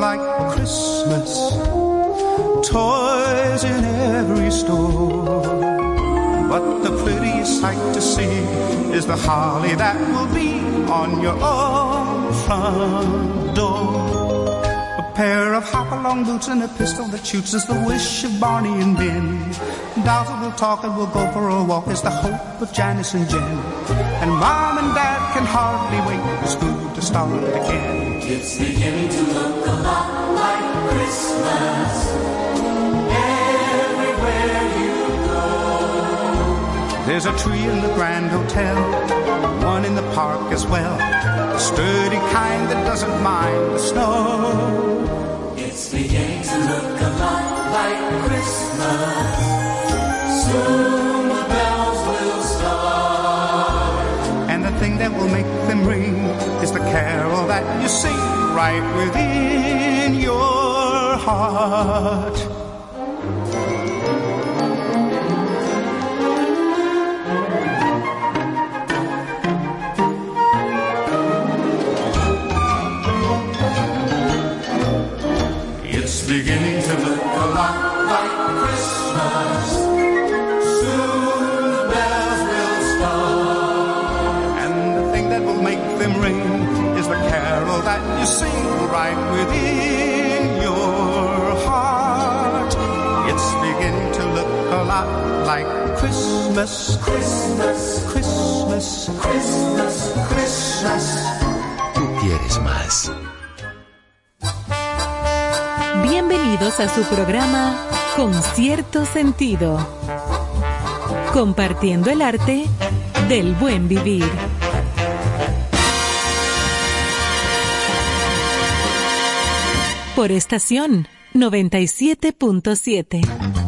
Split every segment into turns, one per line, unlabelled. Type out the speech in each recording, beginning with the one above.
like Christmas. Toys in every store. But the prettiest sight to see is the holly that will be on your own front door. A pair of hop-along boots and a pistol that shoots is the wish of Barney and Ben. That will talk and will go for a walk is the hope of Janice and Jen. And Mom and Dad can hardly wait for school to start again.
It's beginning to look a lot like Christmas. Everywhere you go.
There's a tree in the Grand Hotel, one in the park as well. A sturdy kind that doesn't mind the snow.
It's beginning to look a lot like Christmas. Soon
carol that you sing right within your heart. You sing right within your heart. It's beginning to look a lot like Christmas,
Christmas,
Christmas,
Christmas, Christmas.
Tú quieres más.
Bienvenidos a su programa Con cierto sentido. Compartiendo el arte del buen vivir. Por estación 97.7.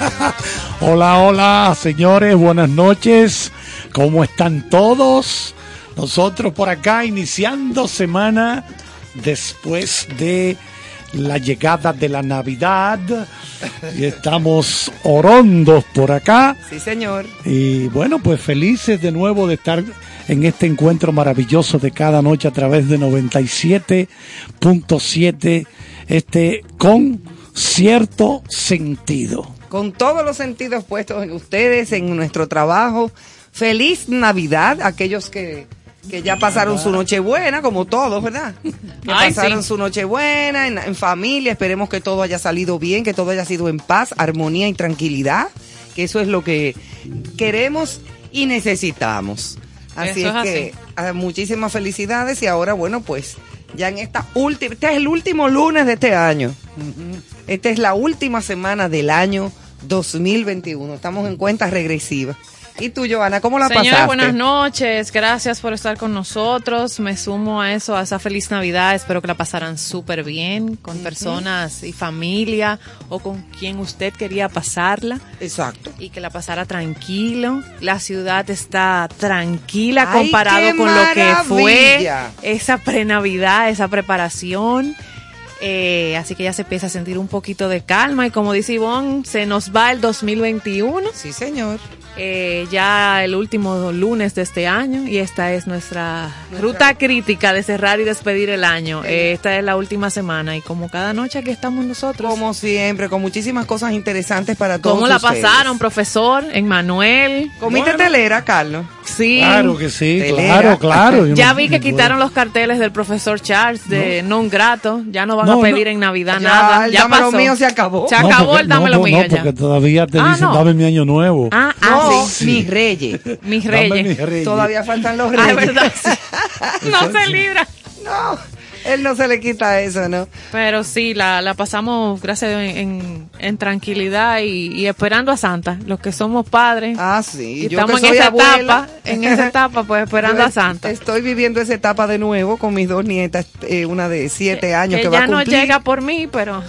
Hola, hola, señores, buenas noches. ¿Cómo están todos? Nosotros por acá iniciando semana después de la llegada de la Navidad. Y estamos orondos por acá.
Sí, señor.
Y bueno, pues felices de nuevo de estar en este encuentro maravilloso de cada noche a través de 97.7, este con cierto sentido.
Con todos los sentidos puestos en ustedes, en nuestro trabajo. Feliz Navidad a aquellos que, que ya pasaron su Nochebuena, como todos, ¿verdad? Que
Ay,
pasaron
sí.
su Nochebuena en, en familia. Esperemos que todo haya salido bien, que todo haya sido en paz, armonía y tranquilidad. Que eso es lo que queremos y necesitamos. Así
Eso
es,
es
que ah, muchísimas felicidades y ahora, bueno, pues ya en esta última, este es el último lunes de este año. Esta es la última semana del año 2021. Estamos en cuenta regresiva. ¿Y tú, Joana, cómo la pasaste?
buenas noches. Gracias por estar con nosotros. Me sumo a eso, a esa feliz Navidad. Espero que la pasaran súper bien con personas y familia o con quien usted quería pasarla.
Exacto.
Y que la pasara tranquilo. La ciudad está tranquila
¡Ay,
comparado con lo que fue esa pre-Navidad, esa preparación. Eh, así que ya se empieza a sentir un poquito de calma y como dice Ivonne, se nos va el 2021.
Sí, señor.
Eh, ya el último lunes de este año y esta es nuestra ruta crítica de cerrar y despedir el año. Eh, esta es la última semana y como cada noche aquí estamos nosotros.
Como siempre, con muchísimas cosas interesantes para todos.
¿Cómo la
ustedes.
pasaron, profesor? En Manuel.
¿Comiste telera, Carlos?
Sí.
Claro que sí,
Telera.
claro, claro. Yo
Ya
no-
vi que
no
quitaron los carteles del profesor Charles de non grato. Ya no van
No,
a pedir
no.
en Navidad
Ya,
nada.
el
Ya
dame lo
pasó.
mío se acabó.
Se
No,
acabó
porque-
el dame
no,
lo mío
no,
ya.
porque todavía te
Ah,
dicen,
no.
dame mi año nuevo.
Ah, ah,
No,
sí.
mis reyes.
Mis reyes.
mis reyes.
Todavía faltan los
Ah,
reyes.
verdad. no se libra.
No, él no se le quita eso, ¿no?
Pero sí, la, la pasamos, gracias en, en, en tranquilidad y, y esperando a Santa. Los que somos padres.
Ah, sí.
y
Yo
estamos
que
en esa
abuela.
etapa, en esa etapa, pues esperando
Yo
a Santa.
Estoy viviendo esa etapa de nuevo con mis dos nietas, eh, una de siete años que,
que
va
ya
a
no
cumplir.
llega por mí, pero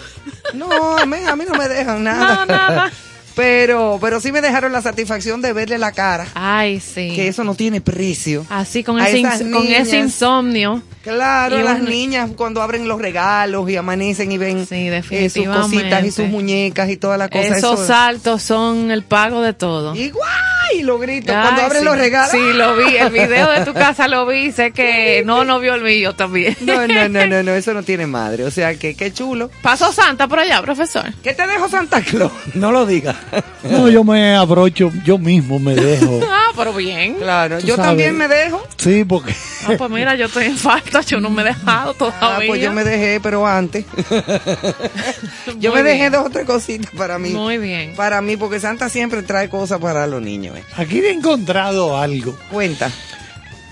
No, a mí, a mí no me dejan nada.
no, nada.
Pero, pero sí me dejaron la satisfacción de verle la cara,
Ay, sí.
que eso no tiene precio.
Así con ese, ins- con ese insomnio.
Claro,
Y
las
uno-
niñas cuando abren los regalos y amanecen y ven
Sí,
eh, sus cositas y sus muñecas y toda la cosa.
Esos
eso-
saltos son el pago de todo.
Y guay, lo grito cuando abren
sí.
los regalos.
Sí, lo vi. El video de tu casa lo vi. Sé que no, no vio el mío también.
No, no, no, no, no, eso no tiene madre. O sea que qué chulo.
Pasó Santa por allá, profesor.
¿Qué te dejo Santa Claus? No lo digas.
No, yo me abrocho, yo mismo me dejo.
Ah, pero bien.
Claro, yo
sabes.
también me dejo.
Sí, porque
Ah, pues mira, yo estoy en falta. Yo no me he dejado todavía.
Ah, pues yo me dejé, pero antes. yo
Muy
me dejé
bien.
dos o tres cositas para mí.
Muy bien.
Para mí, porque Santa siempre trae cosas para los niños. eh.
aquí he encontrado algo.
Cuenta.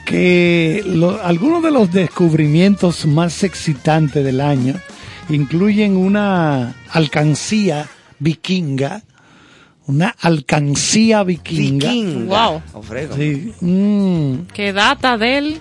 que lo- algunos de los descubrimientos más excitantes del año incluyen una alcancía vikinga, una alcancía vikinga.
Viking.
Wow.
Alfredo.
Sí, mm,
Que data del.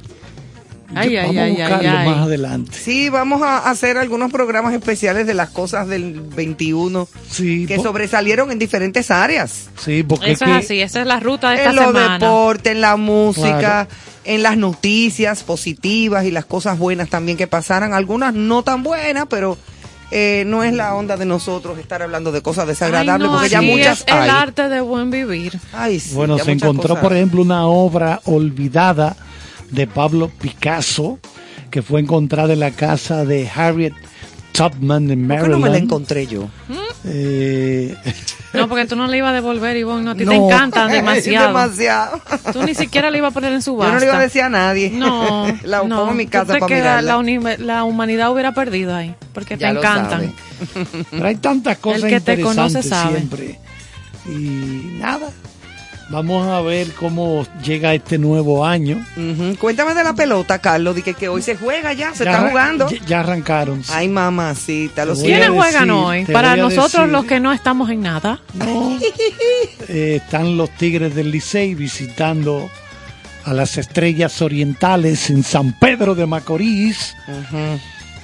Ay,
vamos
ay,
a buscarlo
ay.
más adelante.
Sí, vamos a hacer algunos programas especiales de las cosas del 21
Sí,
que sobresalieron en diferentes áreas.
sí, porque
Eso
es
es
que-
así. Esa es la ruta de esta
En los
semana.
deportes, en la música,
Claro.
en las noticias positivas y las cosas buenas también que pasaran. Algunas no tan buenas, pero eh, no es la onda de nosotros estar hablando de cosas desagradables,
Ay, no,
porque ya muchas
es el
hay.
arte de buen vivir.
Ay, sí,
Bueno, se encontró,
cosas.
por ejemplo, una obra olvidada de Pablo Picasso que fue encontrada en la casa de Harriet Tubman en
¿Por qué
Maryland.
no me la encontré yo?
Eh,
No, porque tú no le ibas a devolver, Ivonne. No, a ti
No.
te encantan demasiado.
demasiado.
Tú ni siquiera le ibas a poner en subasta.
Yo no le iba a decir a nadie.
No,
la
no.
pongo en mi
Tú
casa
te
para mirarla.
la, la humanidad hubiera perdido ahí, porque
Ya
te encantan.
Pero hay tantas cosas
El que te conoce sabe.
siempre. Y nada, vamos a ver cómo llega este nuevo año.
Cuéntame de la pelota, Carlos, de que, que hoy se juega ya, se
Ya
está jugando.
Ya, ya arrancaron. sí.
Ay, mamacita, lo
Te voy a
¿Quiénes juegan hoy? Para nosotros
decir.
los que no estamos en nada.
No. Eh, están los Tigres del Licey visitando a las Estrellas Orientales en San Pedro de Macorís.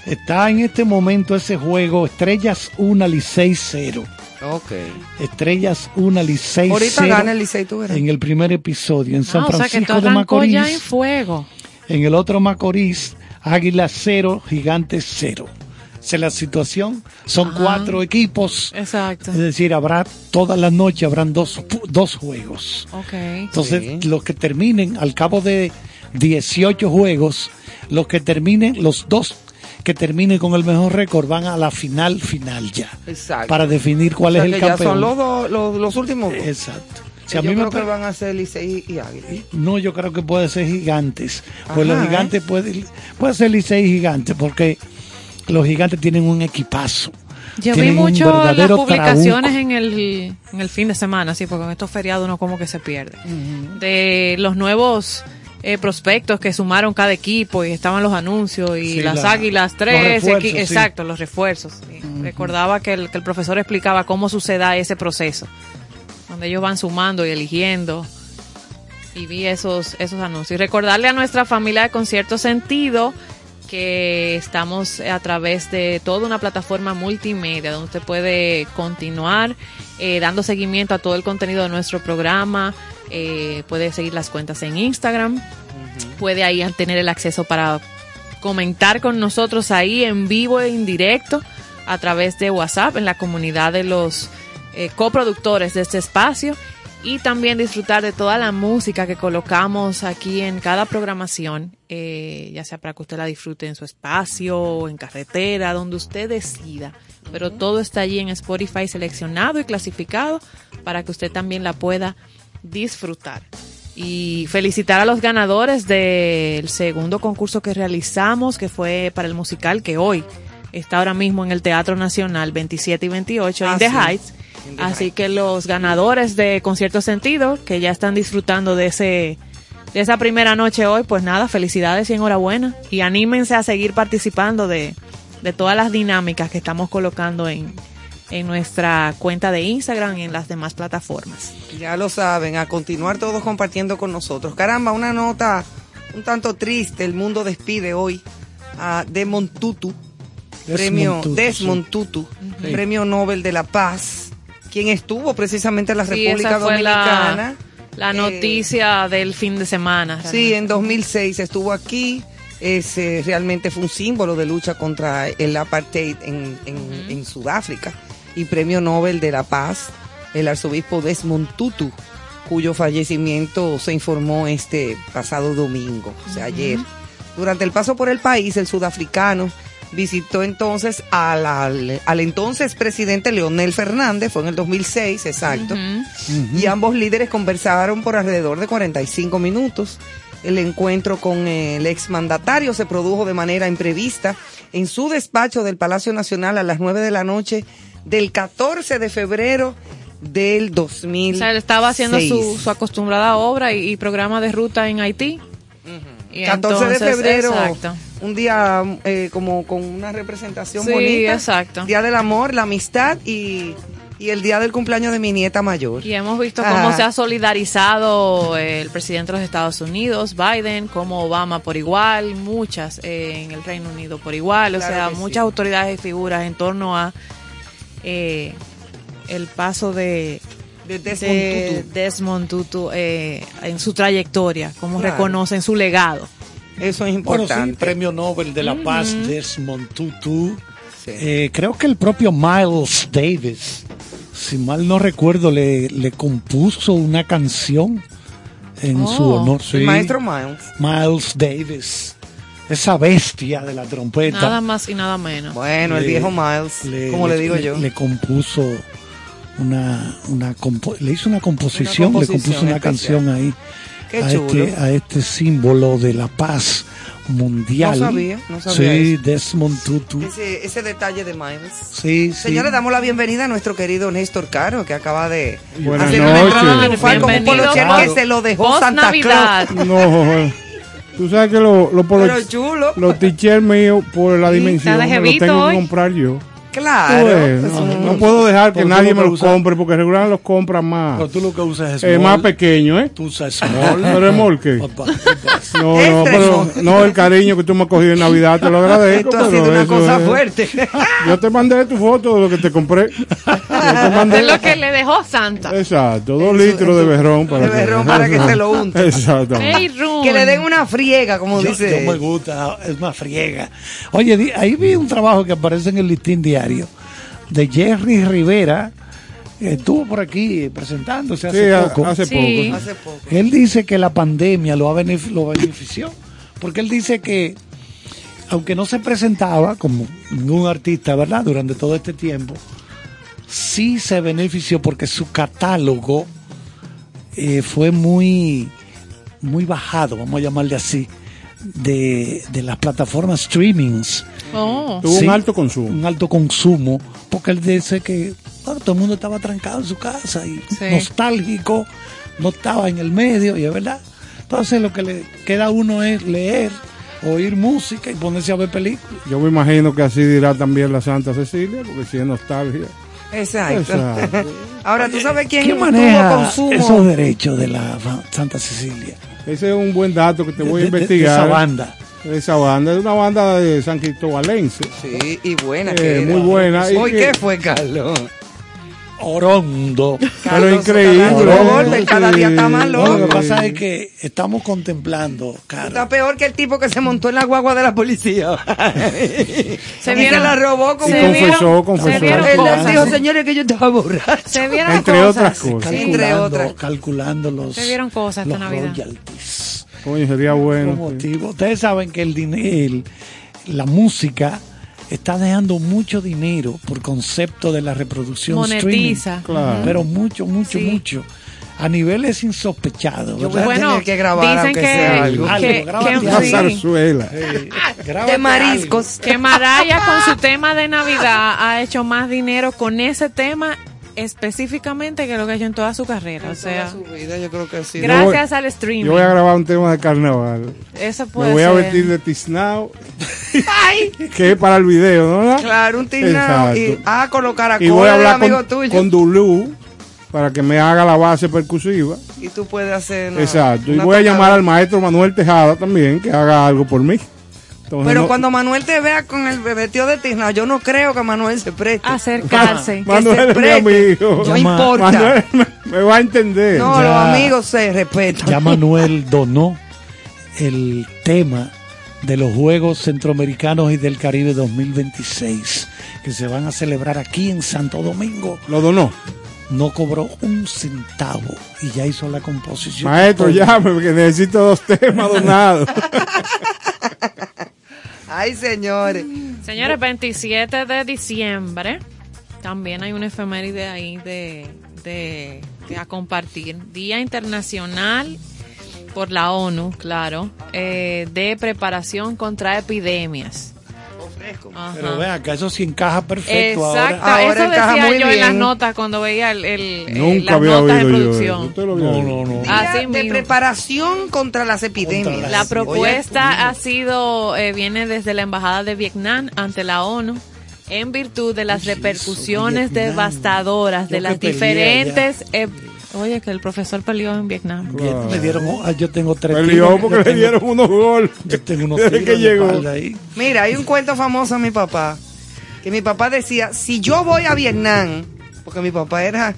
Está en este momento ese juego Estrellas 1 Licey 0.
Ok.
Estrellas 1 Licey
Ahorita
0
gana el Licey, tú verás.
en el primer episodio en San
Ah, o sea que
Francisco de Macorís.
ya en fuego.
En el otro Macorís, Águila 0, Gigantes 0. Esa es la situación. Son
Ah.
cuatro equipos.
Exacto.
Es decir, habrá todas las noches habrán dos, dos juegos.
Ok.
Entonces,
Sí.
los que terminen al cabo de 18 juegos, los que terminen, los dos que terminen con el mejor récord van a la final final ya.
Exacto.
Para definir cuál
O sea
es el
que ya
campeón.
son los, dos- los, los últimos dos.
Exacto. Si
Yo
a mí me
creo que
pa-
van a ser Licey y Águila.
No, yo creo que puede ser gigantes. Pues los gigantes puede, puede ser Licey gigantes porque los gigantes tienen un equipazo.
Yo vi mucho las publicaciones
trabuco.
en el, en el fin de semana, sí, porque en estos feriados uno como que se pierde. De los nuevos eh, prospectos que sumaron cada equipo y estaban los anuncios y
Sí,
las
la-
águilas tres,
sí.
exacto, los refuerzos. sí. Recordaba que el, que el profesor explicaba cómo suceda ese proceso, donde ellos van sumando y eligiendo. Y vi esos, esos anuncios. Y recordarle a nuestra familia de Concierto Sentido que estamos a través de toda una plataforma multimedia donde usted puede continuar eh, dando seguimiento a todo el contenido de nuestro programa, eh, puede seguir las cuentas en Instagram, puede ahí tener el acceso para comentar con nosotros ahí en vivo e en directo a través de WhatsApp en la comunidad de los eh, coproductores de este espacio. Y también disfrutar de toda la música que colocamos aquí en cada programación, eh, ya sea para que usted la disfrute en su espacio, en carretera, donde usted decida. Pero todo está allí en Spotify seleccionado y clasificado para que usted también la pueda disfrutar. Y felicitar a los ganadores del segundo concurso que realizamos, que fue para el musical, que hoy está ahora mismo en el Teatro Nacional 27 y 28
Ah,
en The
sí.
Heights. Así que los ganadores de Concierto Sentido, que ya están disfrutando de ese de esa primera noche hoy, pues nada, felicidades y enhorabuena. Y anímense a seguir participando de, de todas las dinámicas que estamos colocando en, en nuestra cuenta de Instagram y en las demás plataformas.
Ya lo saben, a continuar todos compartiendo con nosotros. Caramba, una nota un tanto triste. El mundo despide hoy a Desmond Tutu,
Desmond
premio
Tutu,
Desmond
sí.
Tutu,
Sí.
premio Nobel de la Paz, quien estuvo precisamente en la
Sí,
República Dominicana.
la, la
Eh,
noticia del fin de semana.
Sí, en 2006 estuvo aquí. Es, eh, realmente fue un símbolo de lucha contra el apartheid en, en- en Sudáfrica. Y premio Nobel de la Paz, el arzobispo Desmond Tutu, cuyo fallecimiento se informó este pasado domingo, o sea, ayer. Durante el paso por el país, el sudafricano visitó entonces al, al, al entonces presidente Leonel Fernández, fue en el 2006, exacto. Y ambos líderes conversaron por alrededor de 45 minutos. El encuentro con el exmandatario se produjo de manera imprevista en su despacho del Palacio Nacional a las 9 de la noche del 14 de febrero del 2000.
O sea, él estaba haciendo su, su acostumbrada obra y, y programa de ruta en Haití. Y
14 de febrero,
Exacto.
un día eh, como con una representación
Sí,
bonita.
exacto.
Día del amor, la amistad y, y el día del cumpleaños de mi nieta mayor.
Y hemos visto cómo se ha solidarizado eh, el presidente de los Estados Unidos, Biden, como Obama por igual, muchas eh, en el Reino Unido por igual, o sea,
sí.
muchas autoridades y figuras en torno a eh, el paso de
De Desmond
de
Tutu.
Desmond Tutu, eh, en su trayectoria, cómo
Claro.
reconocen su legado.
Eso es
Bueno,
importante.
sí, Premio Nobel de la Paz, Desmond Tutu.
Sí.
Eh, creo que el propio Miles Davis, si mal no recuerdo, le, le compuso una canción en
Oh,
su honor.
El
sí.
maestro Miles.
Miles Davis, esa bestia de la trompeta.
Nada más y nada menos.
Bueno, el viejo Miles, como le digo yo.
Le compuso una, una compo- le hizo una composición,
Una
le compuso una
especial.
canción ahí
Qué
a
chulo.
este, a este símbolo de la paz mundial.
No sabía, no sabía
Sí,
eso.
Desmond Tutu.
Ese, ese detalle de Miles.
Sí, sí.
Señores, damos la bienvenida a nuestro querido Néstor Caro, que acaba de
Buenas
hacer una
noches.
entrada triunfal como un que se lo dejó Santa
Navidad.
Claus.
No, tú sabes que los lo, polo-
Pero chulo.
los t-shirts míos, por la dimensión, me los tengo
hoy.
que comprar yo.
Claro.
No, puedo dejar que nadie me los compre, porque regularmente los compran más,
Pero tú lo que usas es
eh,
small.
más pequeño, ¿eh?
Tú usas small.
No, no, pero
tres,
no, el cariño que tú me has cogido en Navidad, te lo agradezco.
Esto ha
pero
sido una
eso
cosa
es-
fuerte.
Yo te mandé tu foto de lo que te compré. Mandé.
Es lo que le dejó Santa.
Exacto, dos
Eso,
litros de berrón para
De berrón para que se lo unte.
Run.
que le den una friega, como
Yo,
dice.
yo me gusta, es más friega. Oye, ahí vi un trabajo que aparece en el listín diario de Jerry Rivera, que estuvo por aquí presentándose
Sí,
hace
a-
poco.
hace
Sí.
poco.
Hace poco.
Él dice que la pandemia lo, ha benef- lo benefició, porque él dice que, aunque no se presentaba como ningún artista, ¿verdad? Durante todo este tiempo, sí se benefició porque su catálogo eh, fue muy, muy bajado, vamos a llamarle así, de, de las plataformas streamings.
Oh.
Tuvo
Sí,
un alto consumo.
Un alto consumo, porque él dice que bueno, todo el mundo estaba trancado en su casa y
Sí.
nostálgico, no estaba en el medio, y es verdad. Entonces lo que le queda a uno es leer, oír música y ponerse a ver películas.
Yo me imagino que así dirá también la Santa Cecilia, porque si es nostalgia.
Exacto.
Exacto.
Ahora, ¿tú sabes quién
¿Quién
tuvo
maneja
consumo?
esos derechos de la Santa Cecilia?
Ese es un buen dato que te voy a
De- de- de
investigar.
esa banda.
Esa banda es una banda de San Cristobalense.
Sí, y buena
Eh,
que era.
muy buena. Y
Hoy, ¿qué fue, Carlos?
Orondo.
Pero increíble.
Cada día está más
Sí.
No, lo que
loco.
pasa es que estamos contemplando,
Está
Carlos.
peor que el tipo que se montó en la guagua de la policía.
Se vieron-
la robó como...
Se
confesó,
vieron-
confesó.
se vieron
Él
cosas.
dijo, señores, que yo estaba borracho.
Se vieron
Entre
cosas.
otras cosas.
Sí. entre
Calculando,
otras.
calculando los,
Se vieron cosas esta Navidad.
royalties.
Coño, sería bueno.
motivo. Ustedes saben que el dinero, la música está dejando mucho dinero por concepto de la reproducción
Monetiza.
streaming.
Claro.
Pero mucho, mucho,
Sí.
mucho. A niveles insospechados.
Yo
¿verdad?
voy a
Bueno,
tener que grabar,
dicen
aunque
que,
sea algo.
que,
Algo,
que-
grábate
Una
algo.
sí,
zarzuela.
Grábate
De mariscos.
que Maraya con su tema de Navidad ha hecho más dinero con ese tema específicamente que lo que ha hecho en toda su carrera. O sea,
Toda su vida, yo creo que sí.
gracias al streaming.
Yo voy a grabar un tema de carnaval.
Eso
Me
puede
voy a vestir de tiznao,
Ay,
que es para el video, ¿no?
claro, un tiznado. Y
Exacto.
a colocar a
Y voy a
del
hablar
amigo
con,
tuyo.
con Dulú para que me haga la base percusiva.
y tú puedes hacer. una-
Exacto. Y
una
voy a llamar al maestro Manuel Tejada también, que haga algo por mí. Entonces,
Pero
no-
cuando Manuel te vea con el vestido de tiznado, yo no creo que Manuel se preste.
Acercarse.
que
Manuel
se
es mi amigo.
No
Llama-
importa.
Manuel me, va a entender.
No,
Ya-
los amigos se respetan.
Ya Manuel donó el tema de los Juegos Centroamericanos y del Caribe 2026 que se van a celebrar aquí en Santo Domingo.
Lo donó.
No cobró un centavo y ya hizo la composición.
Maestro, llame, que necesito dos temas donados.
Ay, señores.
Señores, 27 de diciembre. También hay una efeméride ahí de, de, a compartir. Día Internacional por la ONU, claro, eh, de preparación contra epidemias. Ajá.
Pero vean acá, eso sí encaja perfecto
Exacto,
ahora.
Ahora
eso
encaja
decía
muy
yo en las
bien.
notas cuando veía el, el- eh,
Nunca
las
había
notas de
yo
producción.
No, no, no.
Así
de
mismo.
preparación contra las epidemias.
Contra
La propuesta ha sido, eh, viene desde la Embajada de Vietnam ante la ONU en virtud de las repercusiones devastadoras de las diferentes... Oye, que el profesor peleó en Vietnam.
Me dieron, ah, yo tengo tres
Peleó porque le dieron unos goles.
Yo tengo unos
Desde que llegó.
ahí.
Mira, hay un cuento famoso de mi papá. Que mi papá decía, si yo voy a Vietnam, porque mi papá era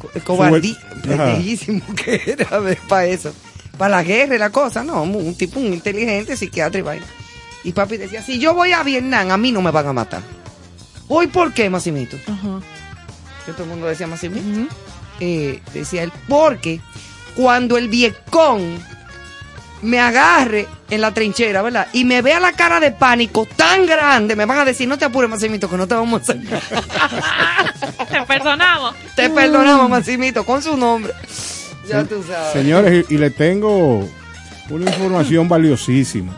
co- cobardí,
Ajá.
pendejísimo que era para eso. Para la guerra y la cosa, no, un tipo muy inteligente, psiquiatra y vaina. Y papi decía, si yo voy a Vietnam, a mí no me van a matar. ¿Hoy por qué, Massimito?
Ajá.
Que todo el mundo decía Massimito. Eh, decía él, porque cuando el Vietcong me agarre en la trinchera, ¿verdad? Y me vea la cara de pánico tan grande, me van a decir, no te apures, Massimito, que no te vamos a sacar.
Te perdonamos.
te perdonamos, Massimito, con su nombre. Ya tú sabes.
Señores, y, y le tengo una información valiosísima.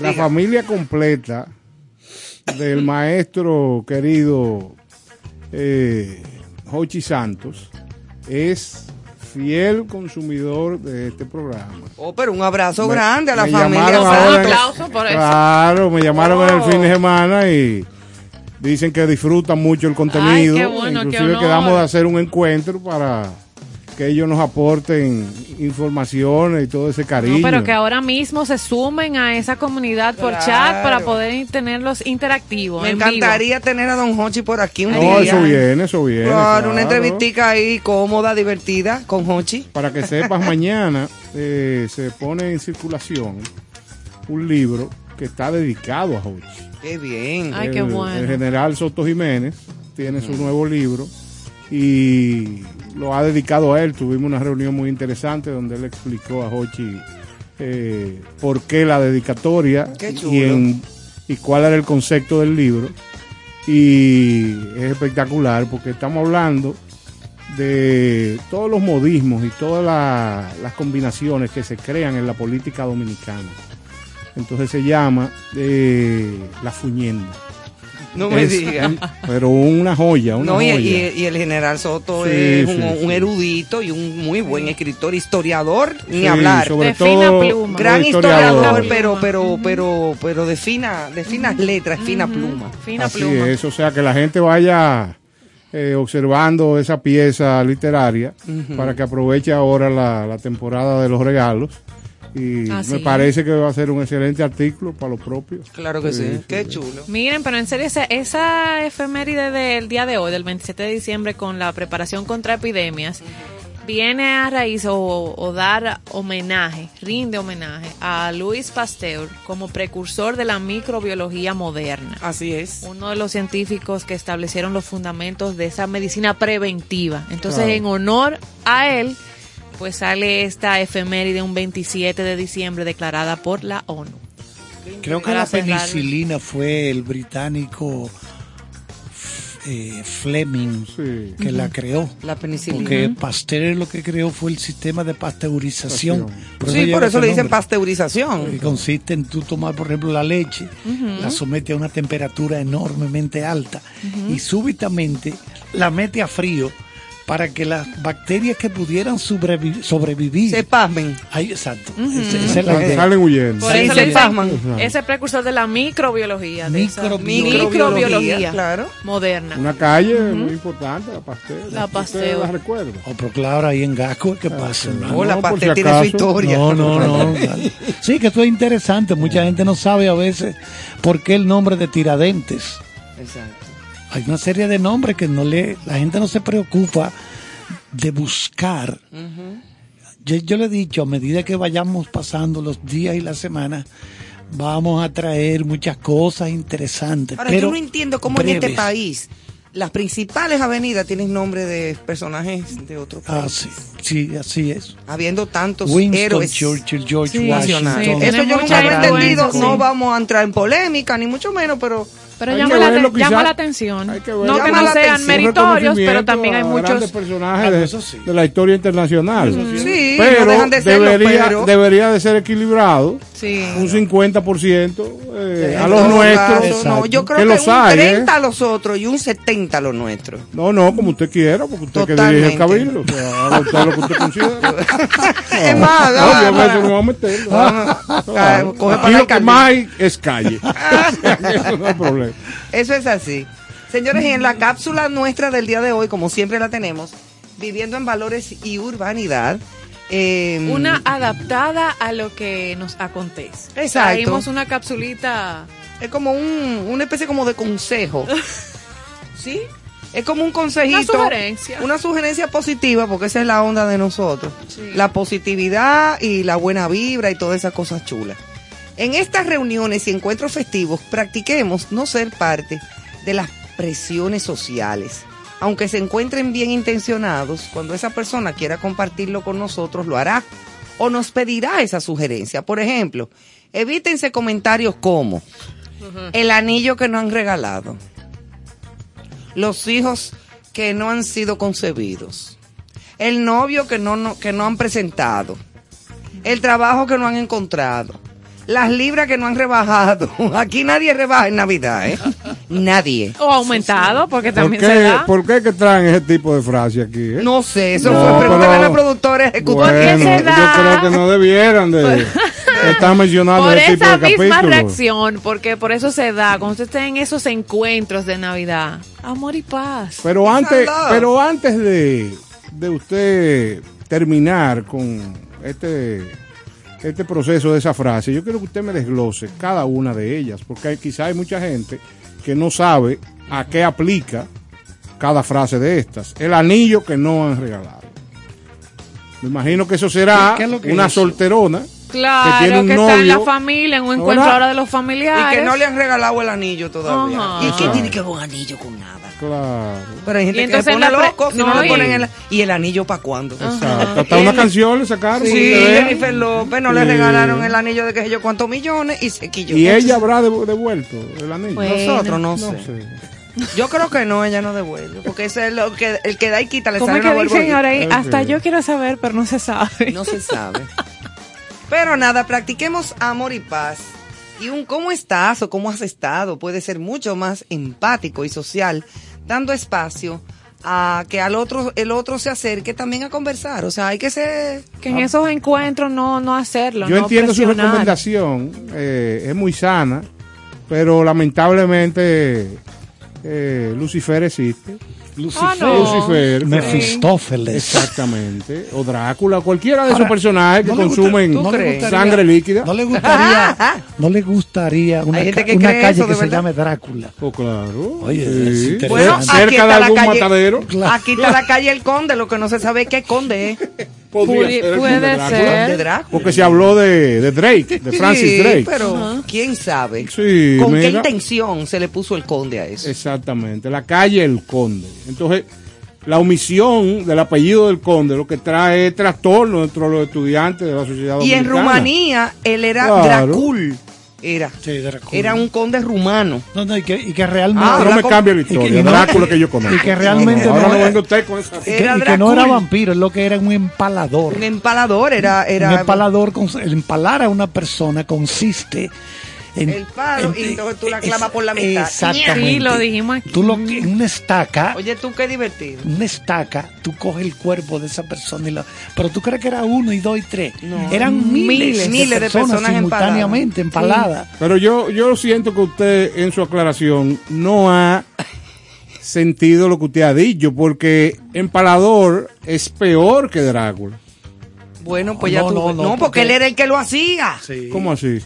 La
Diga.
familia completa del maestro querido eh, Jochi Santos es fiel consumidor de este programa.
Oh, pero un abrazo
Me-
grande a la familia
Un aplauso por eso.
Claro, me llamaron en el
Oh.
fin de semana y dicen que disfrutan mucho el contenido.
Ay, qué bueno, qué
Inclusive
honor.
quedamos de hacer un encuentro para que ellos nos aporten informaciones y todo ese cariño.
No, pero que ahora mismo se sumen a esa comunidad por
Claro.
chat para poder tenerlos interactivos.
Me
en vivo.
encantaría tener a Don Hochi por aquí un
No,
día.
eso viene, eso viene.
Claro, una entrevistica ahí cómoda, divertida, con Hochi.
Para que sepas, mañana eh, se pone en circulación un libro que está dedicado a Hochi.
Qué bien.
Ay, qué bueno.
el general Soto Jiménez tiene su nuevo libro y lo ha dedicado a él. Tuvimos una reunión muy interesante donde él explicó a Hochi eh, por qué la dedicatoria y, en- y cuál era el concepto del libro. Y es espectacular porque estamos hablando de todos los modismos y todas la- las combinaciones que se crean en la política dominicana. Entonces se llama eh, La Fuñenda.
No me digas.
Pero una joya, una
No, y,
joya.
y- y el general Soto
Sí,
es un,
sí,
un
sí.
erudito y un muy buen escritor, historiador, ni
Sí,
hablar.
sobre
De fina
todo
pluma.
Gran
historiador.
pero, pero, pero, pero de fina, de finas letras, fina pluma.
Fina
Así
pluma.
es, o sea, que la gente vaya eh, observando esa pieza literaria para que aproveche ahora la, la temporada de los regalos Y
Ah,
me
sí.
parece que va a ser un excelente artículo para los propios.
Claro que sí.
Sí, sí,
Qué
sí.
chulo.
Miren, pero en serio, esa, esa efeméride del día de hoy, del 27 de diciembre, con la preparación contra epidemias, viene a raíz o, o dar homenaje, rinde homenaje a Louis Pasteur como precursor de la microbiología moderna.
Así es.
Uno de los científicos que establecieron los fundamentos de esa medicina preventiva. Entonces,
Claro.
en honor a él, pues sale esta efeméride un 27 de diciembre declarada por la ONU.
Creo que
Para
la
cerrar.
penicilina fue el británico eh, Fleming
Sí.
que la creó.
La penicilina.
Porque Pasteur lo que creó fue el sistema de pasteurización.
Sí, por eso le dicen
nombre.
pasteurización.
Que consiste en tú tomar, por ejemplo, la leche, la somete a una temperatura enormemente alta y súbitamente la mete a frío para que las bacterias que pudieran sobrevi- sobrevivir.
Se pasmen.
Ahí, exacto. Esa es la.
Salen huyendo.
Por
Sí,
eso
se pasman.
ese precursor de la microbiología. De
Microbiología.
microbiología
Claro.
moderna.
Una calle muy importante, la Pasteur.
La Pasteur.
la recuerda.
O pero claro, ahí en Gasco, ¿qué pasa, hermano?
Hola,
No, por
Pastel
si
tiene su historia.
No, no, no. Sí, que esto es interesante. Mucha gente no sabe a veces por qué el nombre de Tiradentes.
Exacto.
Hay una serie de nombres que no le, la gente no se preocupa de buscar. yo, yo le he dicho, a medida que vayamos pasando los días y las semanas, vamos a traer muchas cosas interesantes.
Ahora,
pero
yo no entiendo cómo en este país las principales avenidas tienen nombre de personajes de otro
Ah,
país.
sí, sí, así es.
Habiendo tantos
Winston
héroes
Churchill, George
Sí,
Washington.
Sí,
Eso yo nunca lo he entendido.
sí.
No vamos a entrar en polémica, ni mucho menos, pero
Pero
Hay
llama la,
verlo,
llama la atención.
Que
no que no sean
atención.
meritorios, pero también hay muchos.
personajes de,
eso sí.
de la historia internacional.
sí,
pero,
no dejan de serlo,
debería,
pero-
debería de ser equilibrado
Sí.
un 50% eh, a los nuestros.
no, yo creo
Que
que,
los
un
hay, ¿eh?
30 a los otros y un 70 a los nuestros.
No, no, como usted quiera, porque usted que
Totalmente.
dirige el cabildo. O sea, haga usted lo que usted considera.
es más,
No, yo eso no vamos a meter.
Ah, coge para
lo que más hay es calle. Eso no hay problema.
Eso es así. Señores, y en la cápsula nuestra del día de hoy, como siempre la tenemos, viviendo en valores y urbanidad. Eh,
Una adaptada a lo que nos acontece.
Exacto.
Traímos una capsulita.
es como un, una especie como de consejo. ¿Sí? Es como un consejito.
Una sugerencia.
Una sugerencia positiva, porque esa es la onda de nosotros.
Sí.
La positividad y la buena vibra y todas esas cosas chulas. En estas reuniones y encuentros festivos, practiquemos no ser parte de las presiones sociales. Aunque se encuentren bien intencionados, cuando esa persona quiera compartirlo con nosotros, lo hará o nos pedirá esa sugerencia. Por ejemplo, evítense comentarios como el anillo que no han regalado, los hijos que no han sido concebidos, el novio que no, no- que no han presentado, el trabajo que no han encontrado, las libras que no han rebajado. Aquí nadie rebaja en Navidad, ¿eh? Nadie.
O aumentado, porque
¿Por
también se
qué,
da.
¿Por qué que traen ese tipo de frase aquí? eh?
No sé, eso
No,
fue pregúntale
pero-
a la productora ejecutiva.
Bueno,
se
yo
da?
creo que no debieran de, estar mencionando
Por
ese tipo
esa
de
misma reacción, porque por eso se da, cuando usted está en esos encuentros de Navidad, amor y paz.
Pero antes, pero antes de, de usted terminar con este, este proceso de esa frase, yo quiero que usted me desglose cada una de ellas, porque hay, quizá hay mucha gente que no sabe a qué aplica cada frase de estas. El anillo que no han regalado. Me imagino que eso será
¿Qué- qué es lo que
una
es
solterona
Claro,
que
que,
tiene un
está en la familia, en un
¿verdad?
encuentro ahora de los familiares.
Y que no le han regalado el anillo todavía.
Ajá.
¿Y qué tiene que ver un anillo con nada?
Claro.
Pero hay gente
Y
que se
entonces
pone loco si no,
no,
le
y-
ponen el... ¿Y el anillo para cuándo?
Exacto. Hasta una canción le sacaron.
Sí. Jennifer López no le regalaron el anillo de que sé yo cuántos millones y se quilló.
Y ella habrá devu- devuelto el anillo.
Bueno.
Nosotros no,
No
sé.
sé.
Yo creo que no, ella no devuelve. Porque ese es lo que, el que da y quita le
¿Cómo
sale
es que
una
dicen ahora ahí? Hasta yo quiero saber, pero no se sabe.
No se sabe. Pero nada, practiquemos amor y paz. Y un cómo estás o cómo has estado puede ser mucho más empático y social, dando espacio a que al otro el otro se acerque también a conversar. O sea, hay que ser
Que en esos encuentros no, no hacerlo.
Yo
no
entiendo su recomendación, eh, es muy sana, pero lamentablemente eh, Lucifer existe
Lucifer.
Ah, no.
Lucifer.
Mefistófeles.
Exactamente. O Drácula, cualquiera de esos
Ahora,
personajes que
¿no le gusta-
consumen sangre líquida.
No le gustaría, no le gustaría una, ca-
que
calle
eso,
que se
verdad.
llame Drácula.
Oh, claro.
Oye,
Sí.
es interesante.
Bueno,
cerca de algún
calle-
matadero.
Aquí está la calle El Conde, lo que no se sabe es qué Conde es.
Podría
Puede-
ser el
puede
Conde Drácula.
ser.
De Drácula.
Porque se habló de, de Drake, de Francis
Sí,
Drake.
pero quién sabe.
Sí,
¿Con qué intención se le puso el Conde a eso?
Exactamente, la calle El Conde. Entonces, la omisión del apellido del Conde lo que trae es trastorno entre los estudiantes de la sociedad
Y en. Rumanía él era
Claro.
Dracul. Era.
Sí, Drácula.
Era un conde rumano.
No, no, y que, y que realmente.
Ah, no me cambie la
y que-
historia,
y no-
Drácula que yo conozco.
y que realmente
Ahora
no
venga usted con esa...
y que,
Era
y que no era vampiro, es lo que era un empalador.
Un empalador era. era
un empalador, con- el empalar a una persona consiste en.
El palo, y entonces tú la clavas por la mitad.
Exactamente.
Sí, lo dijimos aquí.
Tú lo que- en una estaca,
Oye, tú qué divertido.
una estaca, tú coges el cuerpo de esa persona y la. Pero tú crees que era uno y dos y tres.
No.
Eran miles,
Miles, miles de
personas,
personas
simultáneamente empaladas.
Pero yo, yo siento que usted en su aclaración no ha sentido lo que usted ha dicho, porque Empalador es peor que Drácula.
Bueno, pues
No,
ya tú.
no,
No,
no,
porque,
porque-
él era el que lo hacía.
Sí.
¿Cómo así?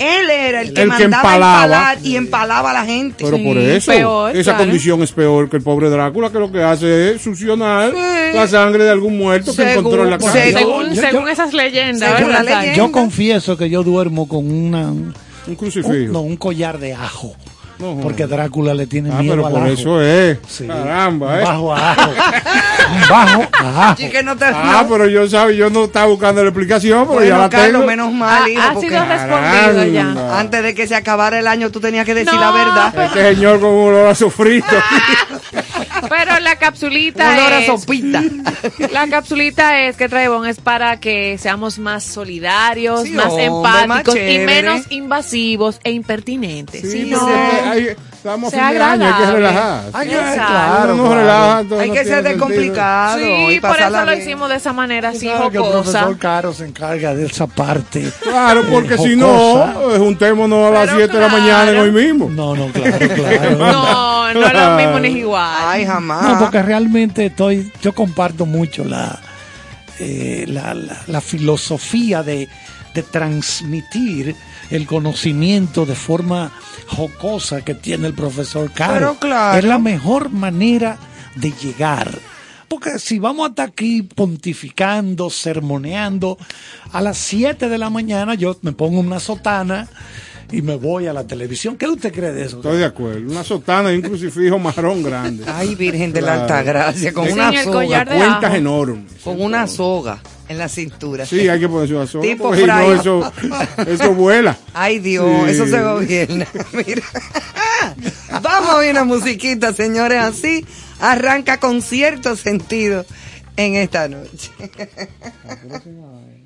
Él era el que
El que
mandaba
empalaba.
empalar y empalaba a la gente.
Pero
Sí,
por eso,
peor,
esa
claro.
condición es peor que el pobre Drácula, que lo que hace es succionar
Sí.
la sangre de algún muerto que encontró en la
según-
calle.
Según,
Yo-
según esas leyendas,
Según
¿verdad?
la leyenda.
Yo confieso que yo duermo con una, un,
Un crucifijo.
no, un collar de ajo.
No.
Porque Drácula le tiene
ah,
miedo
pero
al
por
ajo.
eso es.
Sí.
Caramba,
Un
¿eh?
bajo a ajo. un bajo a ajo.
Sí, que no te
Ah,
no.
pero yo sabe, yo no estaba buscando la explicación, pero ya la
Carlos,
tengo.
menos mal, hijo,
Ha, sido respondido ya.
Antes de que se acabara el año tú tenías que decir
No,
la verdad.
pero-
Este señor con un olor a sofrito.
Pero la capsulita
Olor a
es...
sopita.
La capsulita es que traemos es para que seamos más solidarios,
Sí,
más
hombre,
empáticos
más
y menos invasivos e impertinentes.
Sí,
no.
Hay- estamos a
Sea
fin de año, hay que
agradable.
relajar.
Hay que- claro,
no
claro.
relaja, entonces
Hay que ser descomplicado.
Sí,
y
por eso lo hicimos de esa manera así
que el profesor Caro se encarga de esa parte.
Claro, porque
eh,
si no, juntémonos a las
Pero
7 de la mañana en
claro.
hoy mismo.
No, no, claro, claro.
No, no es lo mismo ni es igual.
Ay, jamás.
No, porque realmente estoy, yo comparto mucho la, eh, la, la- la filosofía de, de transmitir el conocimiento de forma jocosa que tiene el profesor Caro.
Pero claro.
Es la mejor manera de llegar. Porque si vamos hasta aquí pontificando, sermoneando, a las 7 de la mañana yo me pongo una sotana y me voy a la televisión. ¿Qué usted cree de eso?
Estoy de acuerdo. Una sotana y un crucifijo marrón grande.
Ay, Virgen de la. Altagracia, con una soga.
Cuentas enormes.
Con una soga en la cintura.
Sí, hay que ponerse una soga.
Tipo
porque no, eso, eso vuela.
Ay, Dios,
Sí.
eso se gobierna. Mira. Vamos a una musiquita, señores, así arranca con cierto sentido en esta noche.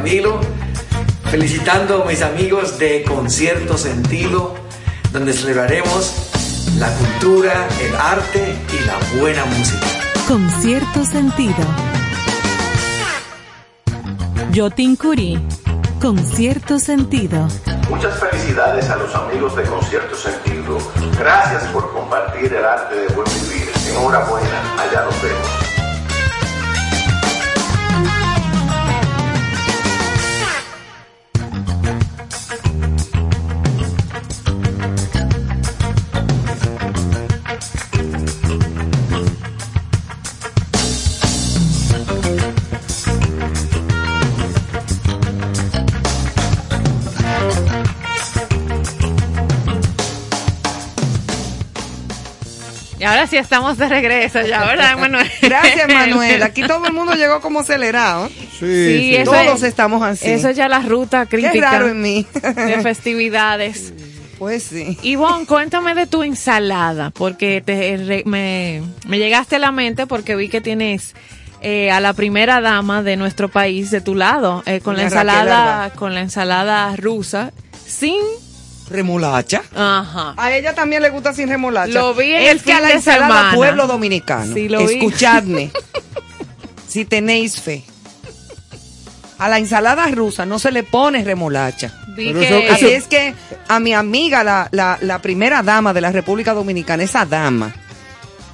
Camilo, felicitando a mis amigos de Concierto Sentido, donde celebraremos la cultura, el arte y la buena música.
Con cierto sentido. Yotin Curí. Con cierto sentido.
Muchas felicidades a los amigos de Concierto Sentido. Gracias por compartir el arte de buen vivir. Enhorabuena, allá nos vemos.
Sí estamos de regreso ya, ¿verdad, Manuel?
Gracias, Manuel. Aquí todo el mundo llegó como acelerado.
Sí, eso
Todos
es-
estamos así.
Eso es ya la ruta crítica.
Qué raro en mí.
De festividades.
Pues sí.
Ivonne, cuéntame de tu ensalada, porque te, me, me llegaste a la mente porque vi que tienes eh, a la primera dama de nuestro país de tu lado, eh, con la ensalada, con la ensalada rusa, sin
remolacha.
Ajá.
A ella también le gusta sin remolacha.
Lo vi en
es
el
que a
fin
la
de
ensalada
semana.
pueblo dominicano.
Sí, lo vi.
Escuchadme. si tenéis fe. A la ensalada rusa no se le pone remolacha.
Vi Pero que- eso-
Así es que a mi amiga, la, la, la primera dama de la República Dominicana, esa dama,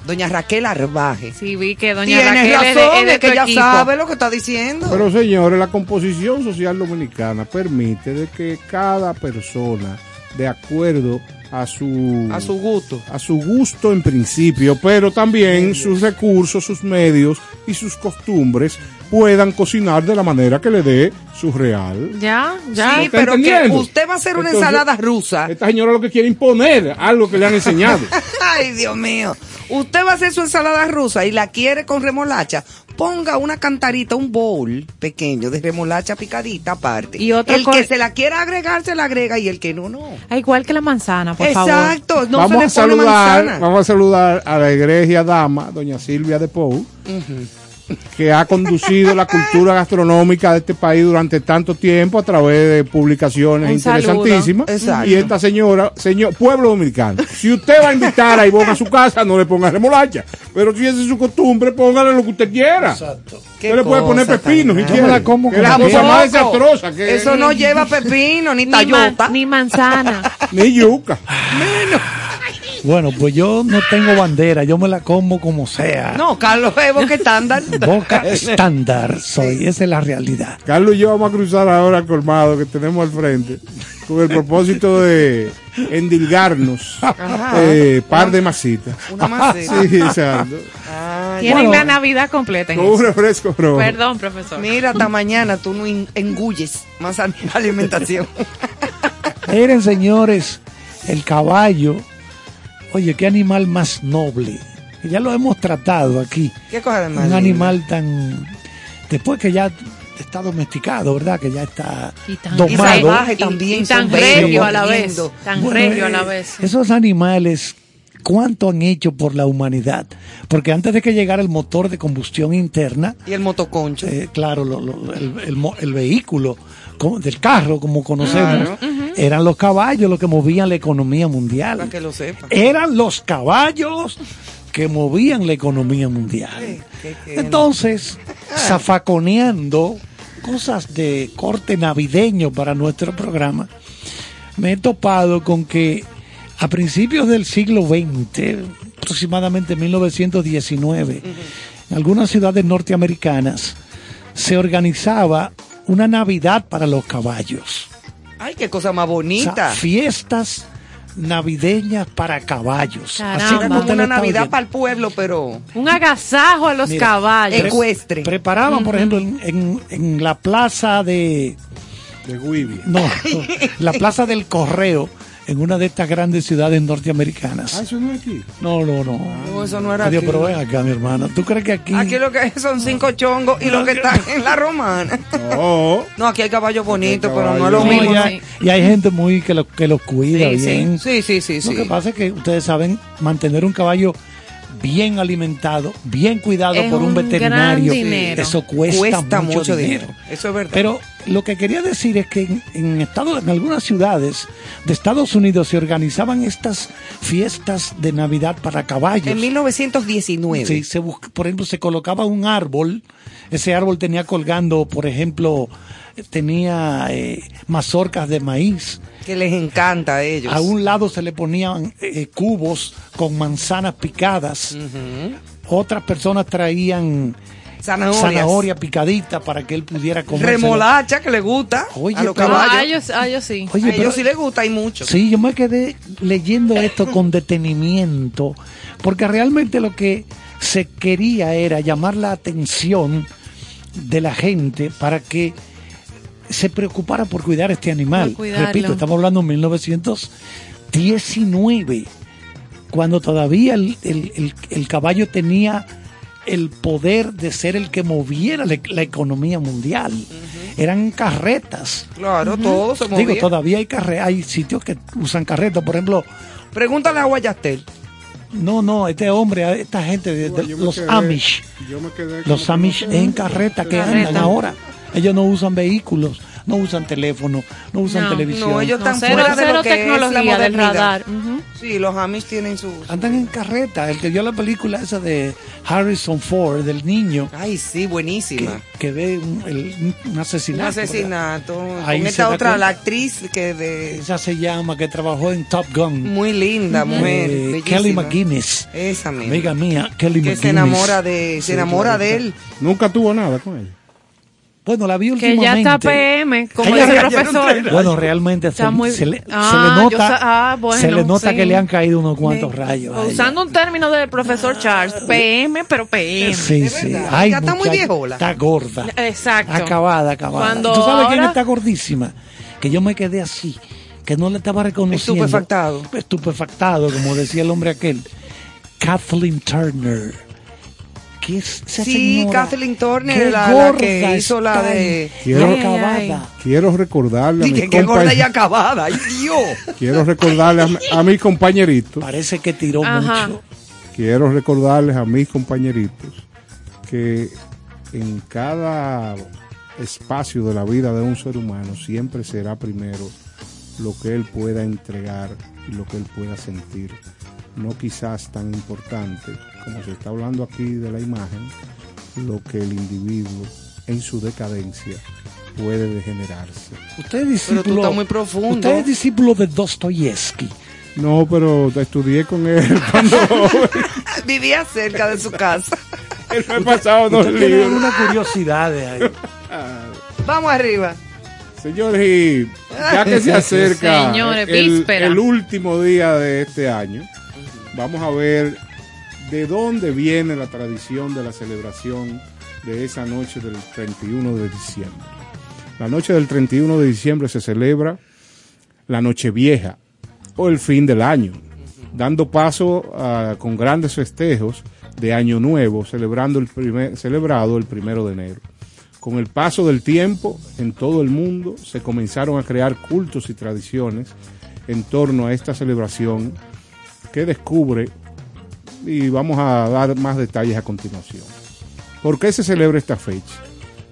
doña Raquel Arbaje.
Sí, vi que doña
Tiene
Raquel es de-
razón,
es de
que ella
equipo.
sabe lo que está diciendo.
Pero señores, la composición social dominicana permite de que cada persona, de acuerdo a su
A su gusto.
a su gusto en principio, pero también sus recursos, sus medios y sus costumbres puedan cocinar de la manera que le dé su real.
Ya, ya.
Sí,
¿Está
pero que usted va a hacer una
Entonces,
ensalada rusa.
Esta señora lo que quiere imponer algo que le han enseñado.
Ay, Dios mío. Usted va a hacer su ensalada rusa y la quiere con remolacha. Ponga una cantarita, un bowl pequeño de remolacha picadita aparte.
Y otro
el que se la quiera agregar, se la agrega y el que no, no.
Ah, igual que la manzana, por favor.
Exacto, no
vamos, a
se le pone
saludar,
manzana.
vamos a saludar a la egregia dama, doña Silvia de Pou, que ha conducido la cultura gastronómica de este país durante tanto tiempo a través de publicaciones
Un
interesantísimas.
Exacto.
Y esta señora, señor, pueblo dominicano, si usted va a invitar a Ivonne a su casa, no le ponga remolacha. Pero si esa es su costumbre, póngale lo que usted quiera. Exacto. Usted le puede poner pepino si quiere.
La como
que es la cosa más desastrosa que
Eso no lleva pepino ni
Ni, ni manzana.
ni yuca.
Bueno, pues yo no tengo bandera, yo me la como como sea.
No, Carlos es boca estándar.
Boca estándar soy, esa es la realidad.
Carlos y yo vamos a cruzar ahora al colmado que tenemos al frente con el propósito de endilgarnos eh, par de masitas.
Una masita.
Sí, exacto.
Ah,
Tienen la Navidad completa en
Con un refresco rojo.
Perdón, profesor.
Mira, hasta mañana tú no engulles más alimentación.
Miren, señores, el caballo, oye, qué animal más noble. Ya lo hemos tratado aquí.
¿Qué cosa de
Un animal tan. Después que ya está domesticado, ¿verdad? Que ya está
Y tan,
domado.
salvaje
y-
también,
y tan regio a la vez. Tan
Bueno,
regio a la
eh,
vez.
Esos animales, ¿cuánto han hecho por la humanidad? Porque antes de que llegara el motor de combustión interna,
Y el motoconcho.
eh, claro, lo- lo- el, el mo- el vehículo del carro, como conocemos, eran los caballos los que movían la economía mundial.
Para que lo sepa.
Eran los caballos que movían la economía mundial.
Qué- qué-
Entonces, zafaconeando cosas de corte navideño para nuestro programa, me he topado con que a principios del siglo XX, aproximadamente 1919, en algunas ciudades norteamericanas se organizaba una Navidad para los caballos.
Ay, qué cosa más
O sea,
bonita.
fiestas navideñas para caballos.
Caramba.
Así como
una Navidad para el pueblo, pero
Un agasajo a los
Mira,
caballos.
ecuestre.
Preparaban, por ejemplo, en, en- en la plaza de...
De Guivia.
No, no, la plaza del correo, en una de estas grandes ciudades norteamericanas.
Ah, eso no es aquí.
No, no, no.
No, eso no era
Adiós,
aquí.
pero ven acá, mi hermana. ¿Tú crees que aquí...
Aquí lo que hay son cinco chongos y lo que están en la romana.
No.
No, aquí hay caballos bonitos, pero no es lo
No,
mismo.
y, hay, y hay gente muy que, lo, que los cuida
Sí,
bien.
sí, sí, sí, sí,
Lo que pasa es que ustedes saben mantener un caballo bien alimentado, bien cuidado
Es
por un,
un
veterinario, eso cuesta,
Cuesta
mucho,
mucho
dinero.
dinero. Eso es verdad.
Pero lo que quería decir es que en, en Estados- en algunas ciudades de Estados Unidos se organizaban estas fiestas de Navidad para caballos.
En 1919.
Sí, se busca- por ejemplo, se colocaba un árbol, ese árbol tenía colgando, por ejemplo, tenía eh, mazorcas de maíz.
Que les encanta a ellos.
A un lado se le ponían eh, cubos con manzanas picadas. Otras personas traían
Zanahorias.
zanahoria picadita para que él pudiera comer.
Remolacha que le gusta
Oye,
a los
pero-
caballos.
a ellos, a ellos sí.
Oye,
a
pero-
ellos sí les gusta y mucho.
Sí, yo me quedé leyendo esto con detenimiento, porque realmente lo que se quería era llamar la atención de la gente para que se preocupara por cuidar este animal. Repito, estamos hablando de 1919, cuando todavía el, el- el- el caballo tenía el poder de ser el que moviera la, la economía mundial. Eran carretas.
Claro, todo se movía.
Digo, todavía hay carre hay sitios que usan carretas. Por ejemplo,
Pregúntale a Guayastel.
no, no, este hombre, esta gente, de, de-
Yo me
los
quedé-
Amish,
Yo me quedé como
los Amish en carreta que
Carreta.
andan ahora. Ellos no usan vehículos, no usan teléfono, no usan
No,
televisión.
No, ellos
No,
están
cero,
fuera de
cero
lo que es la
tecnología del.
Sí, los Amish tienen su...
Andan en carreta. El que vio la película esa de Harrison Ford, del niño,
Ay, sí,
que,
buenísima.
que ve un, el- un
Un
asesinato.
asesinato.
Ahí
Con esta otra,
cuenta.
la actriz que de...
Esa se llama, que trabajó en Top Gun.
Muy linda, mujer.
Eh,
bellísima.
Kelly McGuinness.
Esa misma.
Amiga mía, Kelly
que
McGuinness.
se enamora de, se
Sí,
enamora de él.
Nunca tuvo nada con ella.
Bueno, la vi
Que
últimamente.
ya está PM, como
Ella-
dice el profesor.
Bueno, realmente se,
Está muy-
se le,
Ah,
se le
yo
nota,
sa- ah, bueno,
se le nota
sí.
que le han caído unos cuantos rayos.
Usando un término del profesor Charles, PM, pero PM.
Sí, sí. Ay,
Ella está muy viejola.
Está gorda.
Exacto.
Acabada, acabada.
Cuando
¿Tú sabes quién está gordísima? Que yo me quedé así, que no le estaba reconociendo.
Estupefactado.
Estupefactado, como decía el hombre aquel. Kathleen Turner. ¿Qué es esa
Sí,
señora?
Kathleen Turner,
Qué
la- que hizo la de-
Quiero-
acabada.
Ay, ay.
Quiero recordarle a
Dije que gorda y acabada. ¡Ay, Dios!
Quiero recordarle a, mi- a mis compañeritos.
Parece que tiró
Ajá.
mucho.
Quiero recordarles a mis compañeritos que en cada espacio de la vida de un ser humano siempre será primero lo que él pueda entregar y lo que él pueda sentir. No quizás tan importante como se está hablando aquí de la imagen, lo que el individuo en su decadencia puede degenerarse.
Usted es
Pero tú
discípulo.
estás muy profundo.
Usted es discípulo de Dostoyevsky.
No, pero estudié con él cuando
Vivía cerca de su casa.
él me ha pasado dos
Usted tiene
libros.
una curiosidad de ahí.
Vamos arriba.
Señores, y ya que se acerca
Señores,
el,
víspera.
el último día de este año, vamos a ver de dónde viene la tradición de la celebración de esa noche del 31 de diciembre. La noche del 31 de diciembre se celebra la noche vieja o el fin del año, dando paso a- con grandes festejos de Año Nuevo, celebrando el primer, celebrado el primero de enero. Con el paso del tiempo, en todo el mundo se comenzaron a crear cultos y tradiciones en torno a esta celebración descubre, y vamos a dar más detalles a continuación. ¿Por qué se celebra esta fecha?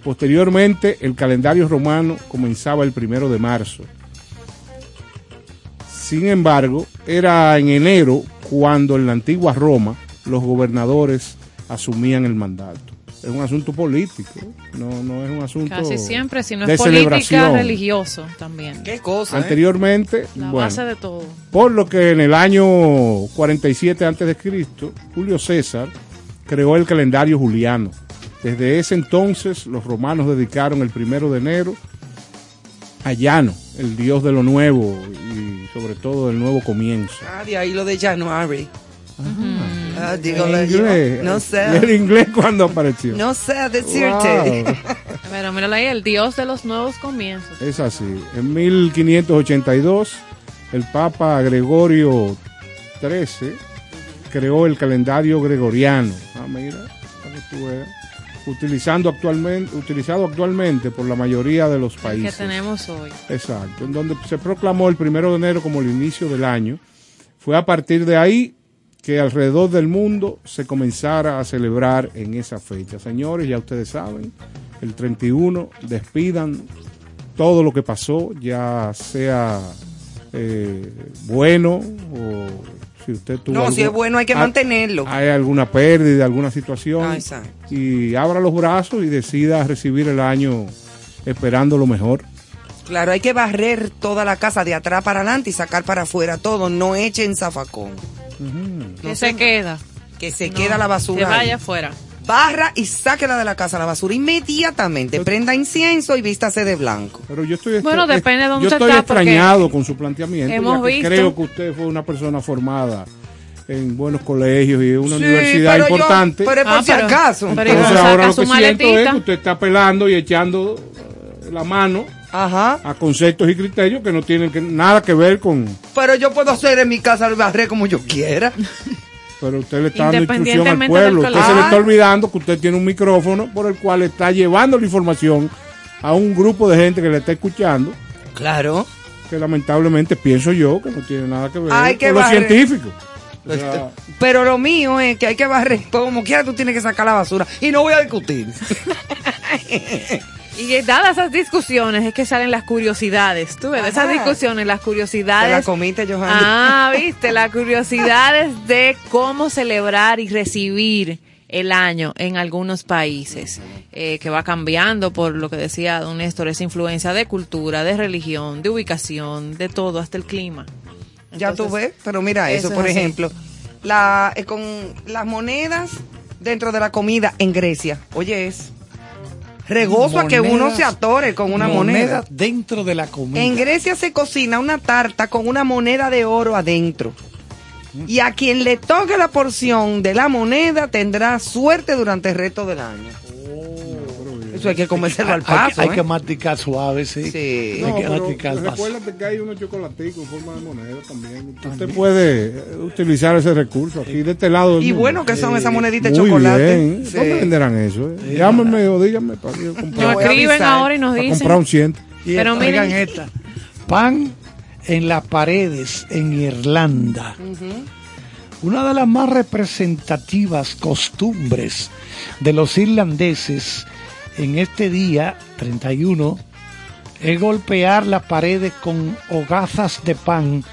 Posteriormente, el calendario romano comenzaba el primero de marzo. Sin embargo, era en enero cuando en la antigua Roma los gobernadores asumían el mandato. Es un asunto político, no, no es un asunto
Casi siempre, si no
de
es política,
celebración.
religioso también.
Qué cosa. ¿eh?
Anteriormente,
La
bueno,
base de todo.
por lo que en el año 47 antes de Cristo, Julio César creó el calendario juliano. Desde ese entonces, los romanos dedicaron el primero de enero a Llano, el dios de lo nuevo y sobre todo del nuevo comienzo.
Ah, de ahí lo de January. Ah, digo,
En
lo-
inglés,
no
¿Y el
sé.
inglés cuando apareció?
No sé decirte.
Wow.
Pero míralo ahí, el dios de los nuevos comienzos.
Es así. En 1582, el Papa Gregorio XIII creó el calendario gregoriano. Ah, mira, para que tú veas. Utilizando actualmente, utilizado actualmente por la mayoría de los
El
países.
que tenemos hoy.
Exacto, en donde se proclamó el primero de enero como el inicio del año. Fue a partir de ahí que alrededor del mundo se comenzara a celebrar en esa fecha. Señores, ya ustedes saben, el 31 despidan todo lo que pasó, ya sea eh, bueno o si usted tuvo
No, si es bueno hay que mantenerlo.
Hay alguna pérdida, alguna situación
Ah, exacto.
y abra los brazos y decida recibir el año esperando lo mejor.
Claro, hay que barrer toda la casa de atrás para adelante y sacar para afuera todo. No echen zafacón.
Que se queda.
Que se
No,
queda la basura.
Que
ahí.
vaya afuera.
Barra y sáquela de la casa la basura inmediatamente. Prenda incienso y vístase de blanco.
Pero yo estoy
Bueno, depende de dónde
yo
usted
estoy
está, porque
extrañado con su planteamiento.
hemos
que
visto-
Creo que usted fue una persona formada en buenos colegios y en una
Sí,
universidad
pero yo-
importante.
pero es por
Ah,
si
pero-
acaso.
pero
Entonces ahora lo que siento es que usted está apelando y echando eh, la mano a conceptos y criterios que no tienen que- nada que ver con...
Pero yo puedo hacer en mi casa el barrer como yo quiera.
Pero usted le está dando instrucción al pueblo. Usted se le está olvidando que usted tiene un micrófono por el cual está llevando la información a un grupo de gente que le está escuchando.
Claro.
Que lamentablemente pienso yo que no tiene nada que ver
Hay que
con lo
barrer.
científico. O sea,
Pero lo mío es que hay que barrer. Pues como quiera tú tienes que sacar la basura. Y no voy a discutir.
Y dadas esas discusiones es que salen las curiosidades. Tú ves, de esas discusiones, las
Te
curiosidades.
la comiste, Johanny.
Ah, viste, las curiosidades de cómo celebrar y recibir el año en algunos países, eh, que va cambiando por lo que decía don Néstor, esa influencia de cultura, de religión, de ubicación, de todo, hasta el clima.
Ya tú ves, pero mira eso,
eso es
por ejemplo, la, eh, con las monedas dentro de la comida en Grecia. Oye, es regozo a que uno se atore con una moneda.
dentro de la comida.
En Grecia se cocina una tarta con una moneda de oro adentro. Y a quien le toque la porción de la moneda tendrá suerte durante el resto del año. Eso hay que comérselo al paso.
hay
¿eh?
que masticar suave, sí.
Sí.
Hay que masticar al paso.
recuérdate que hay unos chocolaticos en forma de moneda también. Usted puede eh, utilizar ese recurso aquí de este lado. del
Y
mundo.
bueno que son esas moneditas de
Muy
chocolate.
bien.
Sí.
¿Dónde venderán eso? eh? Llámenme o díganme para yo comprar.
Nos escriben ahora y nos
Para
dicen.
comprar un ciento.
Y
Pero
esta,
miren-
esta. Pan en las paredes en Irlanda. Una de las más representativas costumbres de los irlandeses en este día 31 es golpear las paredes con hogazas de pan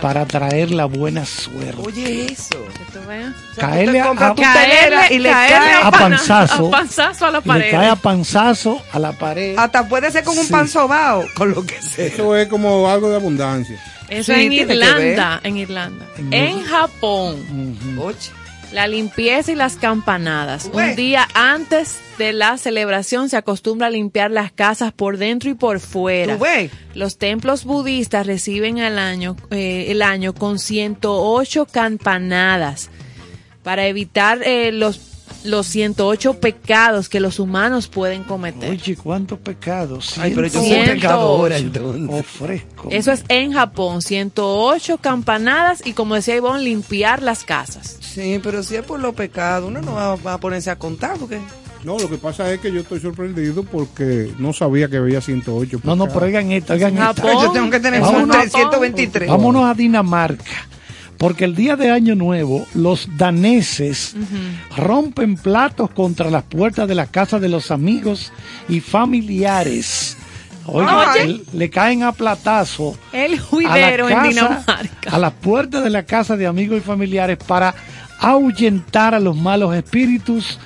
para traer la buena suerte.
Oye, eso.
Caerle a, a-
telera y le
caerle
cae
a panzazo.
a panzazo a la
le
pared.
cae a panzazo a la pared.
Hasta puede ser con un
Sí.
pan sobao, con lo que sea.
Eso es como algo de abundancia.
Eso
Sí,
en Irlanda, en Irlanda.
En
Japón,
Oye.
La limpieza y las campanadas.
Ué.
Un día antes de la celebración se acostumbra a limpiar las casas por dentro y por fuera. Los templos budistas reciben al año, eh, el año con 108 campanadas para evitar eh, los, los 108 pecados que los humanos pueden cometer.
Oye, cuántos pecados.
Ay, pero yo soy
Ciento
pecadora
ocho.
entonces.
Ofrezco.
Eso es en Japón, 108 campanadas y como decía Ivonne, limpiar las casas.
Sí, pero si es por los pecados, uno no va, va a ponerse a contar porque...
No, lo que pasa es que yo estoy sorprendido porque no sabía que había 108.
No, no,
pecados.
pero oigan esta, oigan.
Japón.
Yo tengo que tener
Vámonos.
323.
Vámonos a Dinamarca. Porque el día de Año Nuevo, los daneses rompen platos contra las puertas de la casa de los amigos y familiares. Oigan,
Oye.
le- le caen a platazo
El
a, la
juidero en Dinamarca.
a las puertas de la casa de amigos y familiares para ahuyentar a los malos espíritus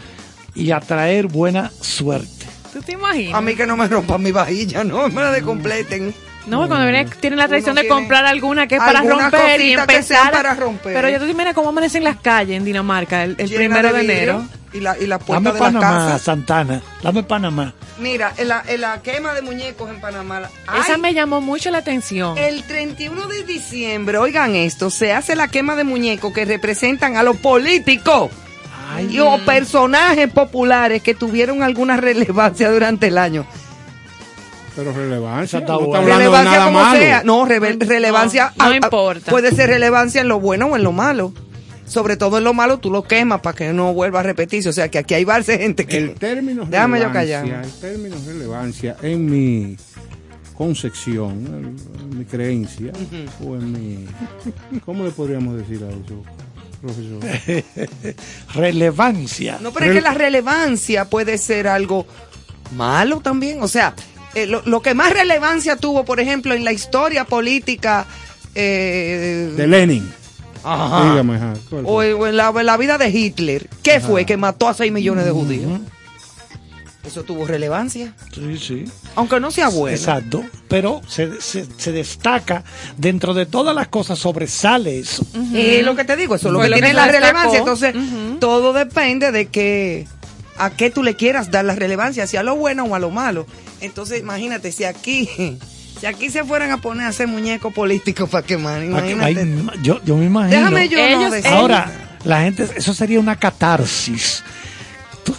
y atraer buena suerte.
¿Tú te imaginas?
A mí que no me rompan mi vajilla, no me la descompleten.
No, cuando viene, tienen la tradición de comprar alguna que es para romper y empezar.
sean para romper.
Pero ya tú te imaginas cómo amanecen las calles en Dinamarca el, el primero de, enero.
Y la, y la
Dame
puerta de la
Panamá,
casa.
Santana. Dame Panamá.
Mira, en la, en la quema de muñecos en Panamá. ay,
Esa me llamó mucho la atención.
El 31 de diciembre, oigan esto, se hace la quema de muñecos que representan a los políticos y o personajes populares que tuvieron alguna relevancia durante el año.
Pero relevancia.
Está
No está de
relevancia
nada
como
malo.
sea. No, relevancia.
no
a- a-
importa.
Puede ser relevancia en lo bueno o en lo malo. Sobre todo en lo malo tú lo quemas para que no vuelva a repetirse. O sea que aquí hay varias gente que...
El término
Déjame yo
relevancia,
callar.
el término relevancia en mi concepción, en, en mi creencia, o en mi... ¿Cómo le podríamos decir a eso? profesor.
Relevancia.
No, pero es que la relevancia puede ser algo malo también. O sea, eh, lo, lo que más relevancia tuvo, por ejemplo, en la historia política eh,
De Lenin.
Ajá.
Dígame, ajá. ¿cuál
o, en, la, en la vida de Hitler, ¿qué fue? Que mató a 6 millones de judíos. Eso tuvo relevancia.
Sí, sí.
Aunque no sea bueno.
Exacto. Pero se, se- se destaca, dentro de todas las cosas sobresale eso.
Es lo que te digo, eso es lo que
lo
tiene
que
la
destacó.
relevancia. Entonces, todo depende de que a qué tú le quieras dar la relevancia, si a lo bueno o a lo malo. Entonces, imagínate, si aquí, si aquí se fueran a poner a hacer muñecos políticos para quemar,
Ay,
imagínate.
yo, yo me imagino.
Déjame yo no
Ellos-
decir.
Ahora, la gente, eso sería una catarsis.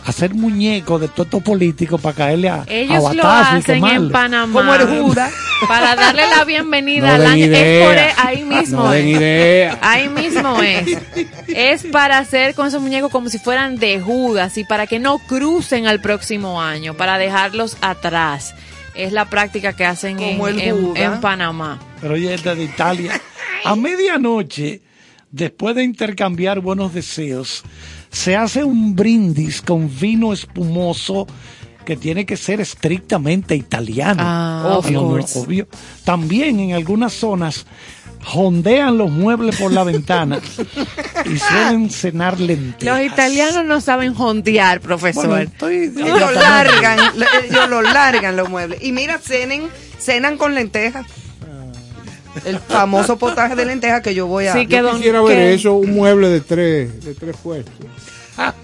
Hacer muñecos de todos estos políticos para caerle a, a
Ellos lo
y
hacen en Panamá.
Como el Judas.
Para darle la bienvenida
No
al año. Es
idea.
por ahí mismo
No den
es.
idea.
Ahí mismo es. Es para hacer con esos muñecos como si fueran de Judas y para que no crucen al próximo año, para dejarlos atrás. Es la práctica que hacen en, Panamá.
Pero oye, esta de Italia. A medianoche, después de intercambiar buenos deseos, se hace un brindis con vino espumoso que tiene que ser estrictamente italiano.
Ah,
obvio. También en algunas zonas jondean los muebles por la ventana y suelen cenar lentejas.
Los italianos no saben jondear, profesor.
Bueno, estoy-
Ellos largan, ellos lo largan los muebles. Y mira, cenen, cenan con lentejas. El famoso potaje de lentejas que yo voy a.
Sí, que
Yo
don-
quisiera ver
que-
eso, un mueble de tres, de tres puestos.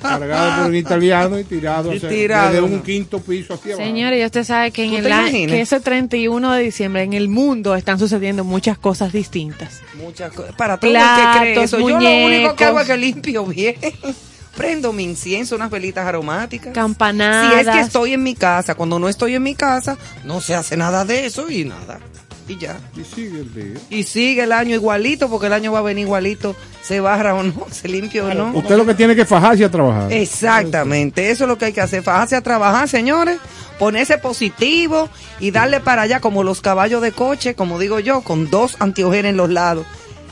Cargado por un italiano y tirado,
Y
desde un quinto piso hacia abajo.
Señores, y usted sabe que en
¿Tú
el que ese 31 de diciembre en el mundo están sucediendo muchas cosas distintas.
Muchas cosas. Para todo el que cree
Platos,
eso. Yo lo único que hago es que limpio bien. Prendo mi incienso, unas velitas aromáticas.
Campanadas.
Si es que estoy en mi casa, cuando no estoy en mi casa, no se hace nada de eso y nada. Y ya.
Y sigue el día.
Y sigue el año igualito, porque el año va a venir igualito, se barra o no, se limpia o no.
Usted lo que tiene que fajarse a trabajar.
Exactamente, eso es lo que hay que hacer, fajarse a trabajar, señores, ponerse positivo y darle para allá como los caballos de coche, como digo yo, con dos antiojera en los lados,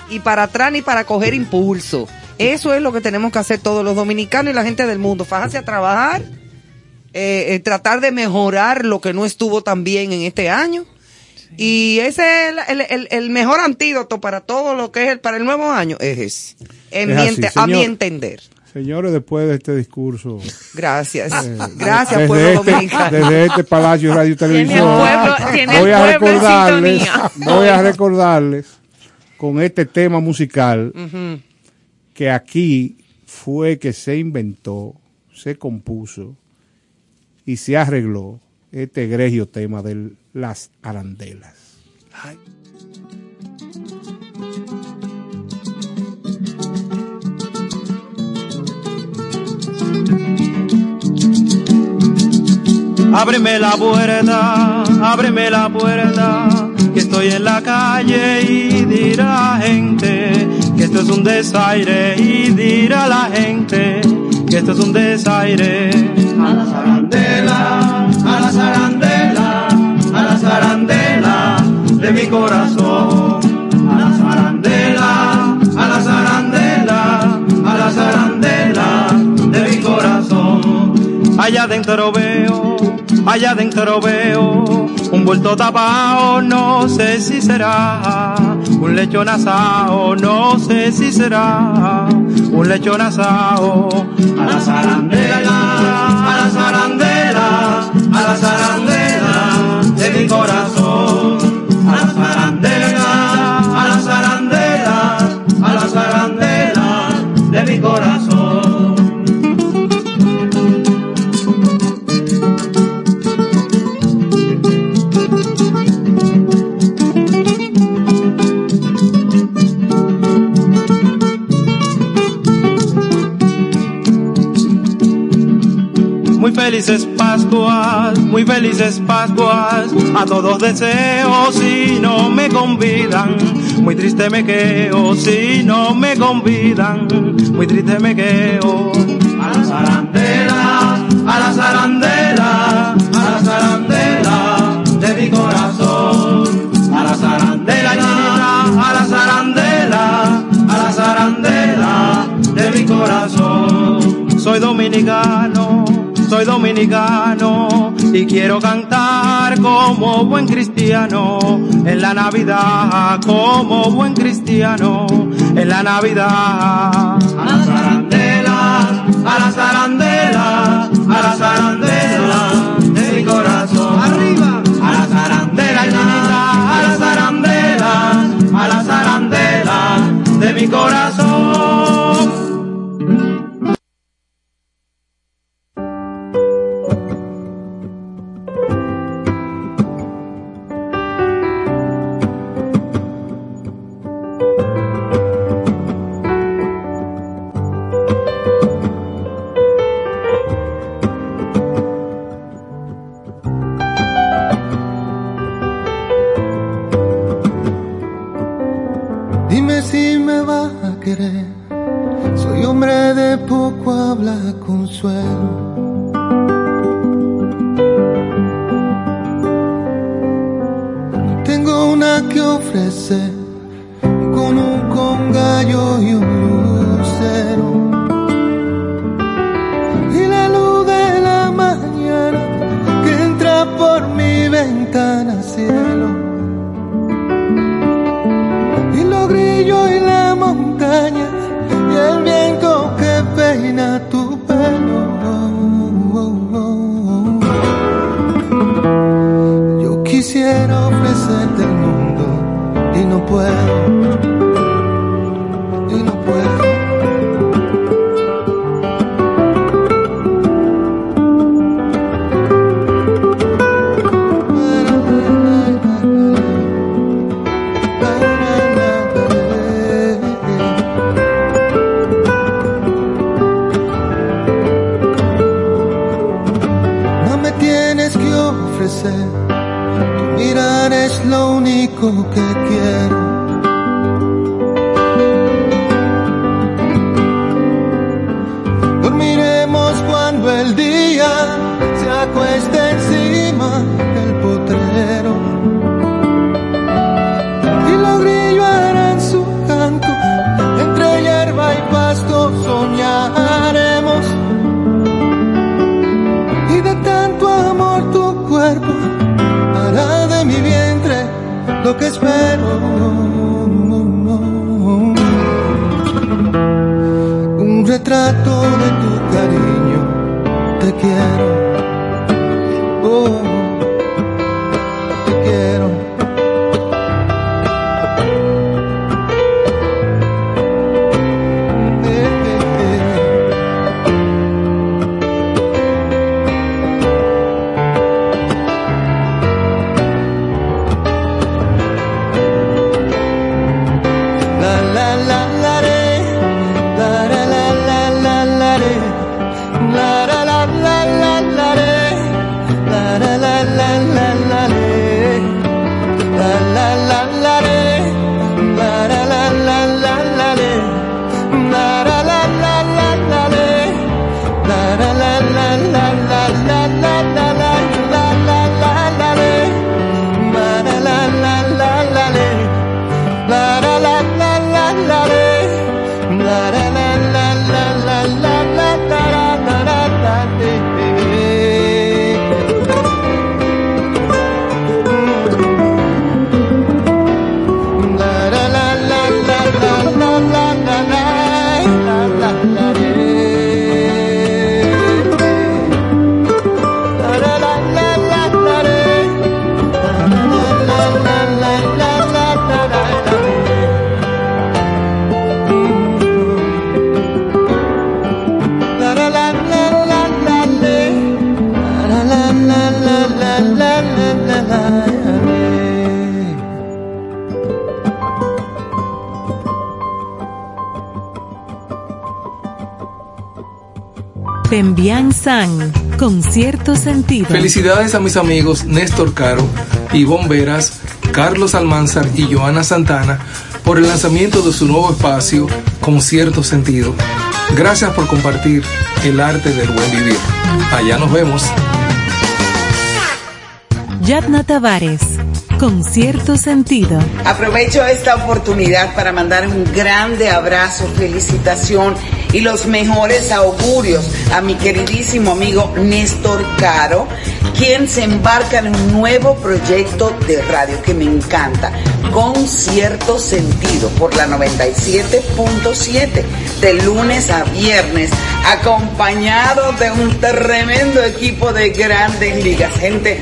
y para atrás ni para coger impulso. Eso es lo que tenemos que hacer todos los dominicanos y la gente del mundo, fajarse a trabajar, eh, eh, tratar de mejorar lo que no estuvo tan bien en este año. Y ese es el, el- el- el mejor antídoto para todo lo que es el, para el nuevo año, es ese. En
Es
mi
así,
ente- a mi entender.
Señores, después de este discurso.
Gracias.
eh,
Gracias,
desde
pueblo
este-
dominicano.
Desde este Palacio de Radio y Televisión.
pueblo- tiene el
voy a recordarles, voy a recordarles con este tema musical que aquí fue que se inventó, se compuso y se arregló este egregio tema de las arandelas.
Ábreme la puerta, ábreme la puerta, que estoy en la calle y dirá la gente que esto es un desaire y dirá la gente que esto es un desaire. A la zarandela, a la zarandela, a la zarandela de mi corazón. A la zarandela, a la zarandela, a la zarandela de mi corazón. Allá adentro veo, allá adentro veo un vuelto tapado, no sé si será un lechón asado, no sé si será un lechón asado. A la zarandela, a la zarandela, a la zarandela de mi corazón. A la zarandela, a la zarandela, a la zarandela de mi corazón. Muy felices Pascuas, muy felices Pascuas, a todos deseo si no me convidan. Muy triste me quedo si no me convidan, muy triste me quedo. A la zarandela, a la zarandela, a la zarandela de mi corazón. A la zarandela, a la zarandela, a la zarandela soy dominicano, soy dominicano y quiero cantar como buen cristiano en la Navidad, como buen cristiano en la Navidad. A la zarandela, a la zarandela, a la zarandela de mi corazón. Arriba, a la zarandela, chinita, a la zarandela, a la zarandela de mi corazón.
Dime si me vas a querer. Soy hombre de poco habla consuelo. No tengo una que ofrecer con un congallo y un lucero. Y la luz de la mañana que entra por mi ventana puedo. Y no puedo. No me tienes que ofrecer, tu mirar es lo único que que espero. Un retrato de tu cariño, te quiero.
San, con cierto sentido.
Felicidades a mis amigos Néstor Caro, Ivonne Veras, Carlos Almanzar y Joana Santana por el lanzamiento de su nuevo espacio con cierto sentido. Gracias por compartir el arte del buen vivir. Allá nos vemos.
Yadna Tavares, con cierto sentido.
Aprovecho esta oportunidad para mandar un grande abrazo, felicitación y los mejores augurios a mi queridísimo amigo Néstor Caro, quien se embarca en un nuevo proyecto de radio que me encanta, con cierto sentido, por la 97.7, de lunes a viernes, acompañado de un tremendo equipo de grandes ligas, gente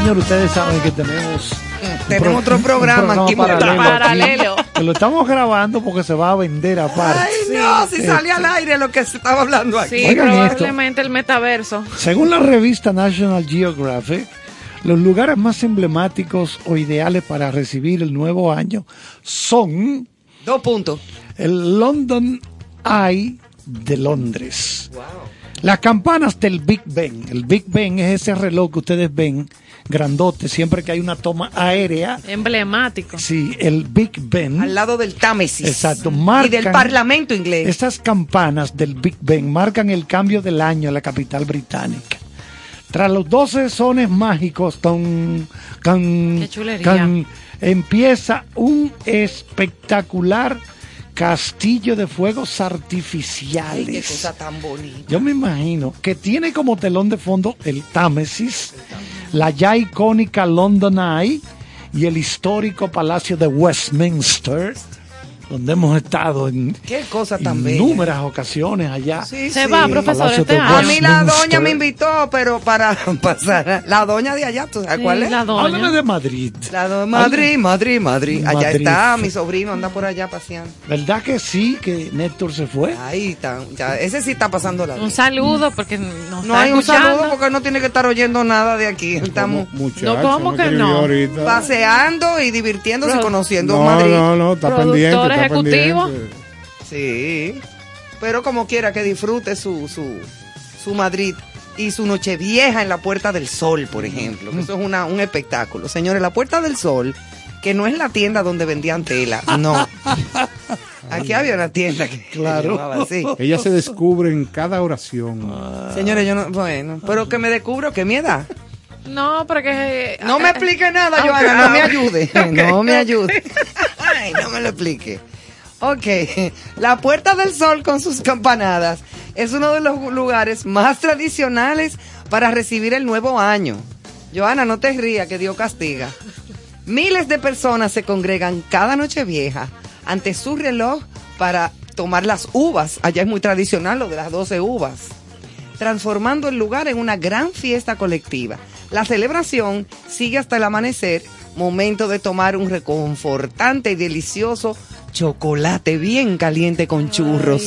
Señor, ustedes saben que tenemos.
otro
un
programa aquí,
paralelo,
paralelo.
aquí, que lo estamos grabando porque se va a vender aparte.
Ay, no, si sale al aire lo que se estaba hablando aquí.
Sí,
Oigan esto.
probablemente el metaverso.
Según la revista National Geographic, los lugares más emblemáticos o ideales para recibir el nuevo año son
Dos puntos.
el London Eye de Londres. Las campanas del Big Ben. El Big Ben es ese reloj que ustedes ven grandote siempre que hay una toma aérea.
Emblemático.
Sí, el Big Ben.
Al lado del Támesis.
Exacto.
Y del Parlamento inglés.
Estas campanas del Big Ben marcan el cambio del año en la capital británica. Tras los 12 sones mágicos, con, con-
Qué
empieza un espectacular castillo de fuegos artificiales.
Ay, qué cosa tan bonita.
Yo me imagino que tiene como telón de fondo el Támesis, la ya icónica London Eye y el histórico Palacio de Westminster, donde hemos estado en
Qué cosa tan bella.
innumerables ocasiones allá.
Sí,
Se
sí.
va, profesor, este.
A mí la doña me invitó, pero para pasar. La doña de allá, ¿tú sabes
Sí,
cuál es?
la doña.
Háblame de Madrid.
La do- Madrid, Madrid, Madrid. Allá
Madrid.
está, mi sobrino anda por allá paseando.
¿Verdad que sí, que Néstor se fue?
Ahí está, ya, ese sí está pasando la
Un saludo porque nos
No
está
hay un saludo porque no tiene que estar oyendo nada de aquí. Estamos
Muchacho,
No, ¿cómo que no?
ahorita.
paseando y divirtiéndose y conociendo
No,
Madrid.
no, no, está pendiente. Está
ejecutivo.
pendiente.
Sí. Pero como quiera que disfrute su, su, su Madrid y su Nochevieja en la Puerta del Sol, por ejemplo. Eso es una, un espectáculo. Señores, la Puerta del Sol, que no es la tienda donde vendían tela, no. Aquí había una tienda que
Claro.
llamaba así.
Ella se descubre en cada oración.
Señores, yo no, bueno, pero que me descubro que mi edad.
No, porque...
No me explique nada,
Ok,
Joana, no me
ah,
ayude. No me ayude. Ay, no me lo explique. Ok, la Puerta del Sol con sus campanadas es uno de los lugares más tradicionales para recibir el nuevo año. Joana, no te rías, que Dios castiga. Miles de personas se congregan cada noche vieja ante su reloj para tomar las uvas. Allá es muy tradicional lo de las 12 uvas transformando el lugar en una gran fiesta colectiva. La celebración sigue hasta el amanecer, momento de tomar un reconfortante y delicioso chocolate bien caliente con churros.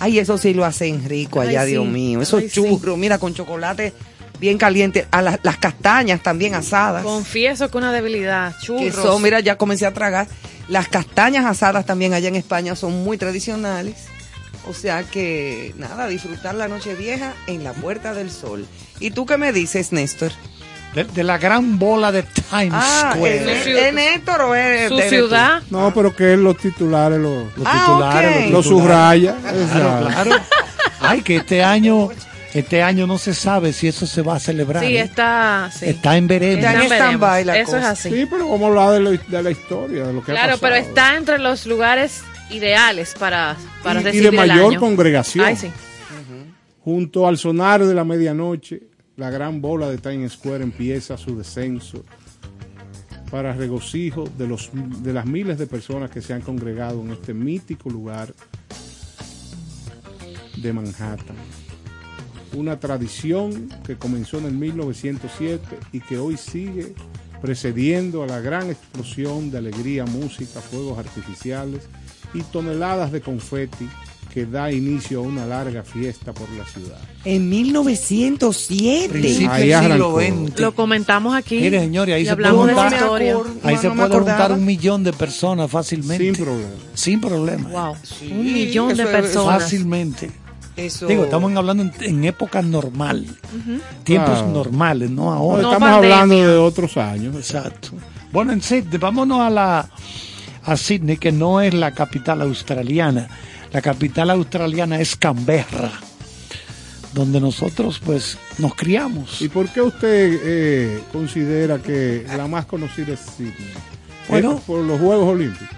Ay, eso sí lo hacen rico allá,
sí.
Dios mío. Esos
Ay, sí.
churros, mira, con chocolate bien caliente. A la- las castañas también asadas.
Confieso que una debilidad. Churros.
Que son, mira, ya comencé a tragar. Las castañas asadas también allá en España son muy tradicionales. O sea que, nada, disfrutar la noche vieja en la Puerta del Sol. ¿Y tú qué me dices, Néstor?
De, de la gran bola de Times
Ah,
Square.
¿es, es Néstor o es
Su
de- de
ciudad.
No, pero que él los titulares los,
Los
Ah,
titulares, los
los
titulares.
subraya.
Claro. Ay, que este año, este año no se sabe si eso se va a celebrar.
Sí,
¿eh?
está. Sí.
Está en veremos.
Está en
en
stand-by la.
Eso es así.
Sí, pero vamos a hablar de la, de la historia, de lo que ha
Claro, pero está entre los lugares ideales para, para
Y- y,
recibir
de
el
mayor
año.
congregación.
Ay, sí.
Junto al sonar de la medianoche, la gran bola de Times Square empieza su descenso para regocijo de, los, de las miles de personas que se han congregado en este mítico lugar de Manhattan. Una tradición que comenzó en el 1907 y que hoy sigue precediendo a la gran explosión de alegría, música, fuegos artificiales y toneladas de confeti que da inicio a una larga fiesta por la ciudad.
En 1907.
Principio
Ahí arrancó.
Lo comentamos aquí.
Mire, señores, ahí
y
se puede
historia.
Ahí
No,
se puede juntar un millón de personas fácilmente.
Sin problema.
Sin problema.
Wow. un millón de personas.
Fácilmente.
Eso-
Digo, estamos hablando en, en época normal. Tiempos normales, no
No,
ahora.
No
estamos
pandemia.
hablando de otros años.
Exacto. Bueno, en Sydney, vámonos a la a Sydney, que no es la capital australiana. La capital australiana es Canberra, donde nosotros pues nos criamos.
¿Y por qué usted eh, considera que la más conocida es Sydney?
Bueno.
¿Es por los Juegos Olímpicos.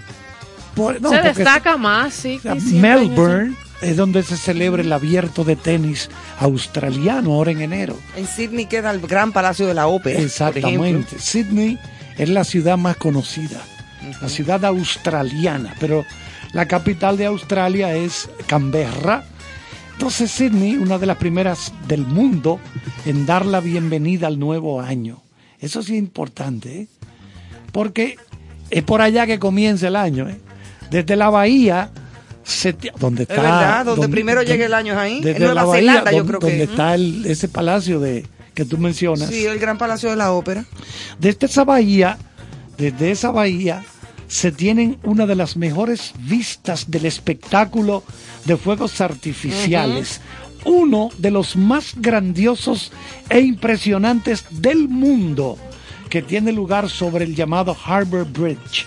Por- no,
se destaca más, sí.
o sea, Melbourne es donde se celebra el abierto de tenis australiano ahora en enero.
En Sydney queda el gran palacio de la ópera.
Exactamente. Sydney es la ciudad más conocida, la ciudad australiana, pero la capital de Australia es Canberra. Entonces Sydney, una de las primeras del mundo en dar la bienvenida al nuevo año. Eso sí es importante, ¿eh? porque es por allá que comienza el año. ¿eh? Desde la bahía, seti- donde está...
Es verdad, donde primero llega el año es ahí. En
Desde
Nueva
la bahía,
Zelanda, yo creo
donde
que.
está el- ese palacio de que tú mencionas.
Sí, el gran palacio de la ópera.
Desde esa bahía, desde esa bahía, se tienen una de las mejores vistas del espectáculo de fuegos artificiales. Uno de los más grandiosos e impresionantes del mundo, que tiene lugar sobre el llamado Harbor Bridge,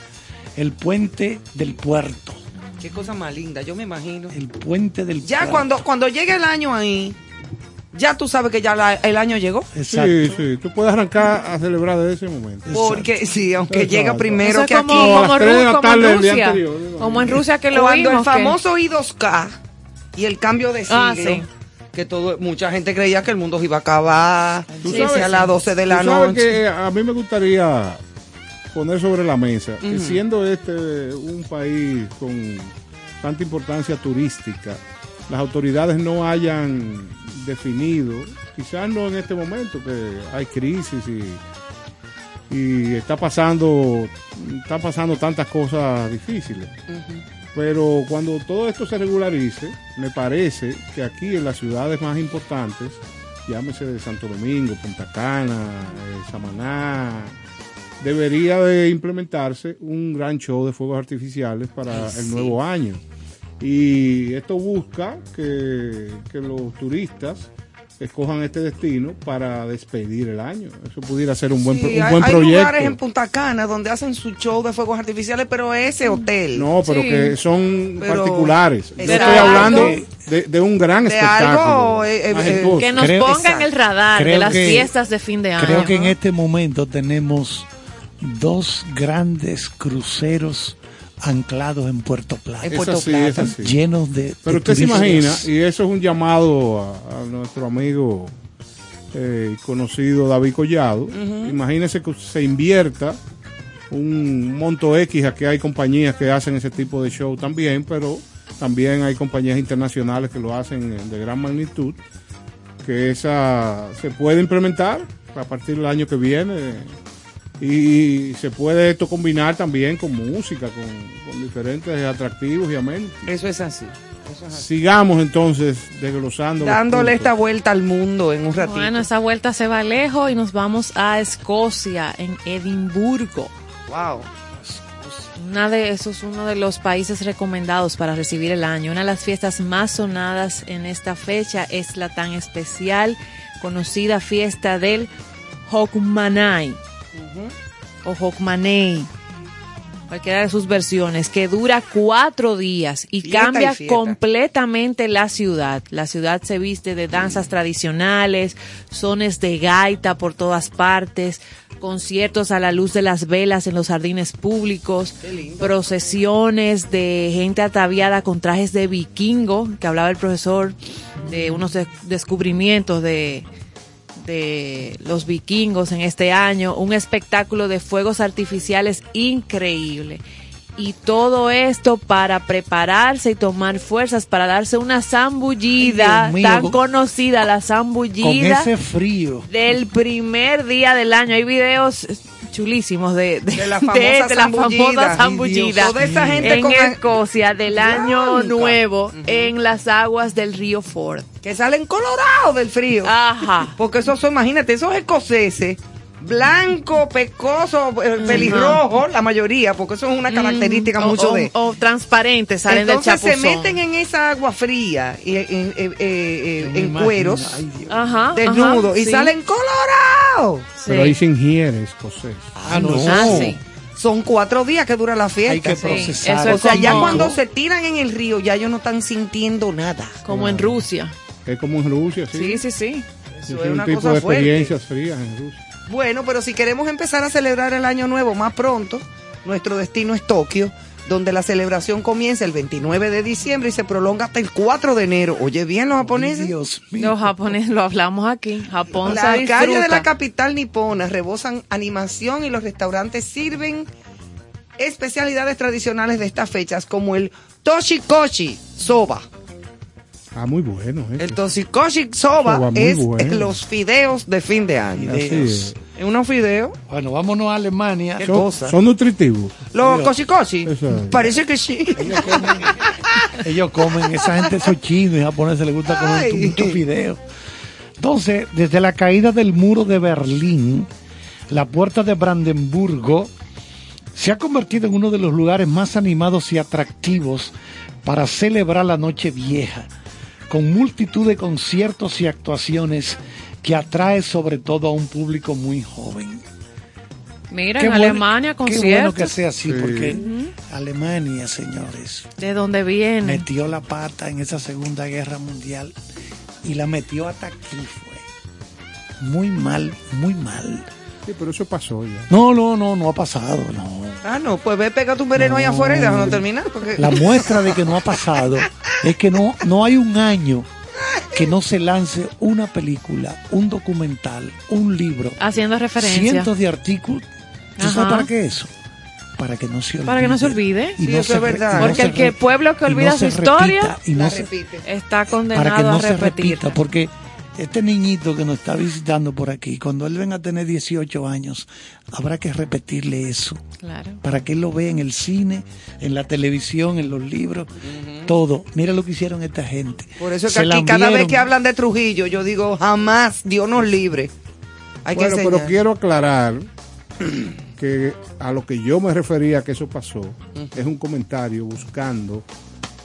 el puente del puerto.
Qué cosa más linda, yo me imagino.
El puente del
Ya
puerto.
cuando, cuando llegue el año ahí, ya tú sabes que ya la- el año llegó.
Exacto.
Sí, sí. Tú puedes arrancar a celebrar de ese momento.
Porque sí, aunque
Exacto.
llega primero que
como,
aquí.
como, Ru- como
tarde
en Rusia. Como en Rusia que lo
Cuando
vimos.
el
que-
famoso I2K y el cambio de siglo,
Ah, sí.
que todo, mucha gente creía que el mundo se iba a acabar,
Tú
que
sabes-
sea a las 12 de la
Tú sabes
noche.
que a mí me gustaría poner sobre la mesa que siendo este un país con tanta importancia turística, las autoridades no hayan definido, quizás no en este momento que hay crisis y, y está pasando está pasando tantas cosas difíciles. Pero cuando todo esto se regularice, me parece que aquí en las ciudades más importantes, llámese de Santo Domingo, Punta Cana, eh, Samaná, debería de implementarse un gran show de fuegos artificiales para el nuevo año. Y esto busca que, que los turistas escojan este destino para despedir el año. Eso pudiera ser un buen, pro-
Sí,
un
hay,
buen
hay
proyecto.
lugares en Punta Cana donde hacen su show de fuegos artificiales, pero ese hotel.
No, pero
Sí.
que son
Pero-
particulares. Yo
Exacto.
estoy hablando de, de un gran
De
espectáculo.
algo, eh, eh,
majestuoso.
Que nos
Creo-
ponga en el radar de las
que-
fiestas de fin de año.
Creo que en este momento tenemos dos grandes cruceros anclados en Puerto Plata.
En Puerto
así,
Plata.
Llenos de.
Pero
de
usted se imagina, y eso es un llamado a, a nuestro amigo eh, conocido David Collado, imagínese que se invierta un monto X, aquí hay compañías que hacen ese tipo de show también, pero también hay compañías internacionales que lo hacen de gran magnitud, que esa se puede implementar a partir del año que viene y se puede esto combinar también con música, con, con diferentes atractivos y amenities.
Eso es así. eso es así.
Sigamos entonces desglosando. los
Dándole esta vuelta al mundo en un ratito.
Bueno, esa vuelta se va lejos y nos vamos a Escocia, en Edimburgo.
Wow.
Una de esos, uno de los países recomendados para recibir el año. Una de las fiestas más sonadas en esta fecha es la tan especial, conocida fiesta del Hokmanay o Hokmaney, cualquiera de sus versiones, que dura cuatro días y
Fiesta
cambia
y
completamente la ciudad. La ciudad se viste de danzas tradicionales, sones de gaita por todas partes, conciertos a la luz de las velas en los jardines públicos, procesiones de gente ataviada con trajes de vikingo, que hablaba el profesor de unos de- descubrimientos de de los vikingos en este año, un espectáculo de fuegos artificiales increíble. Y todo esto para prepararse y tomar fuerzas para darse una zambullida
mío,
tan
con-
conocida, la
Con
zambullida
ese frío.
del primer día del año. Hay videos chulísimos de, de,
De la
de-
famosa
de la
zambullida.
famosa
Ay,
zambullida
Dios Toda esa gente
en
con-
Escocia del año
Blanca.
nuevo en las aguas del río Ford.
Que salen colorados del frío.
Ajá.
Porque esos son, imagínate, esos escoceses, blanco, pecoso, eh, pelirrojo, la mayoría, porque eso es una característica
O-
mucho
o,
de...
o transparentes salen
Entonces
del
se meten en esa agua fría y en, en- en- cueros.
Ajá,
desnudos,
ajá,
y
sí.
salen colorados.
Pero ahí se ingiere escocés.
Ah, no,
Ah, sí.
Son cuatro días que dura la fiesta.
Hay que
Sí,
procesar.
eso es
O sea, ya cuando se tiran en el río, ya ellos no están sintiendo nada.
Como en Rusia.
Es como en Rusia, sí.
Sí, sí, sí.
Eso es
un
una
tipo
cosa
de
fuerte.
experiencias frías en Rusia.
Bueno, pero si queremos empezar a celebrar el año nuevo más pronto, nuestro destino es Tokio, donde la celebración comienza el 29 de diciembre y se prolonga hasta el 4 de enero. Oye bien los japoneses.
Dios mío.
Los japoneses lo hablamos aquí. Japón
Las calles de la capital nipona rebosan animación y los restaurantes sirven especialidades tradicionales de estas fechas como el toshikoshi soba.
Ah, muy bueno. ese.
El toshikoshi soba,
Soba, muy
es
bueno.
los fideos de fin de año.
Así es.
Es unos fideos.
Bueno, vámonos a Alemania.
¿Qué
Son,
cosa?
son nutritivos.
Los koshikoshi. Parece que sí.
Ellos comen, esa gente, esos chinos y japoneses les gusta comer
Ay.
muchos fideos. Entonces, desde la caída del muro de Berlín, la puerta de Brandenburgo se ha convertido en uno de los lugares más animados y atractivos para celebrar la noche vieja, con multitud de conciertos y actuaciones que atrae sobre todo a un público muy joven.
Mira,
Qué
en
bueno-
Alemania
Qué bueno
conciertos.
que sea así,
Sí.
porque Alemania, señores,
¿De dónde viene?
metió la pata en esa Segunda Guerra Mundial y la metió hasta aquí fue. Muy mal, muy mal.
Sí, pero eso pasó ya.
No, no, no, no ha pasado, no.
Ah, no, pues ve, pega tu veneno ahí
No.
afuera y déjanos terminar. Porque...
La muestra de que no ha pasado es que no, no hay un año que no se lance una película, un documental, un libro,
Haciendo referencia.
cientos de artículos. ¿Tú sabes para qué eso? Para que no se olvide.
Para que no se olvide.
Y
Sí,
no
eso
se
es verdad.
no
Porque
se
el que pueblo que
y no
olvida su
se
historia,
repita, y no
La
se-
repite.
Está condenado
para que no
a
se
repetir.
repita, porque este niñito que nos está visitando por aquí, cuando él venga a tener 18 años, habrá que repetirle eso,
Claro.
para que él lo vea en el cine, en la televisión, en los libros, todo. Mira lo que hicieron esta gente.
Por eso es
Se
que aquí cada vez que hablan de Trujillo, yo digo, jamás, Dios nos libre. Hay
bueno,
que
pero quiero aclarar que a lo que yo me refería que eso pasó es un comentario buscando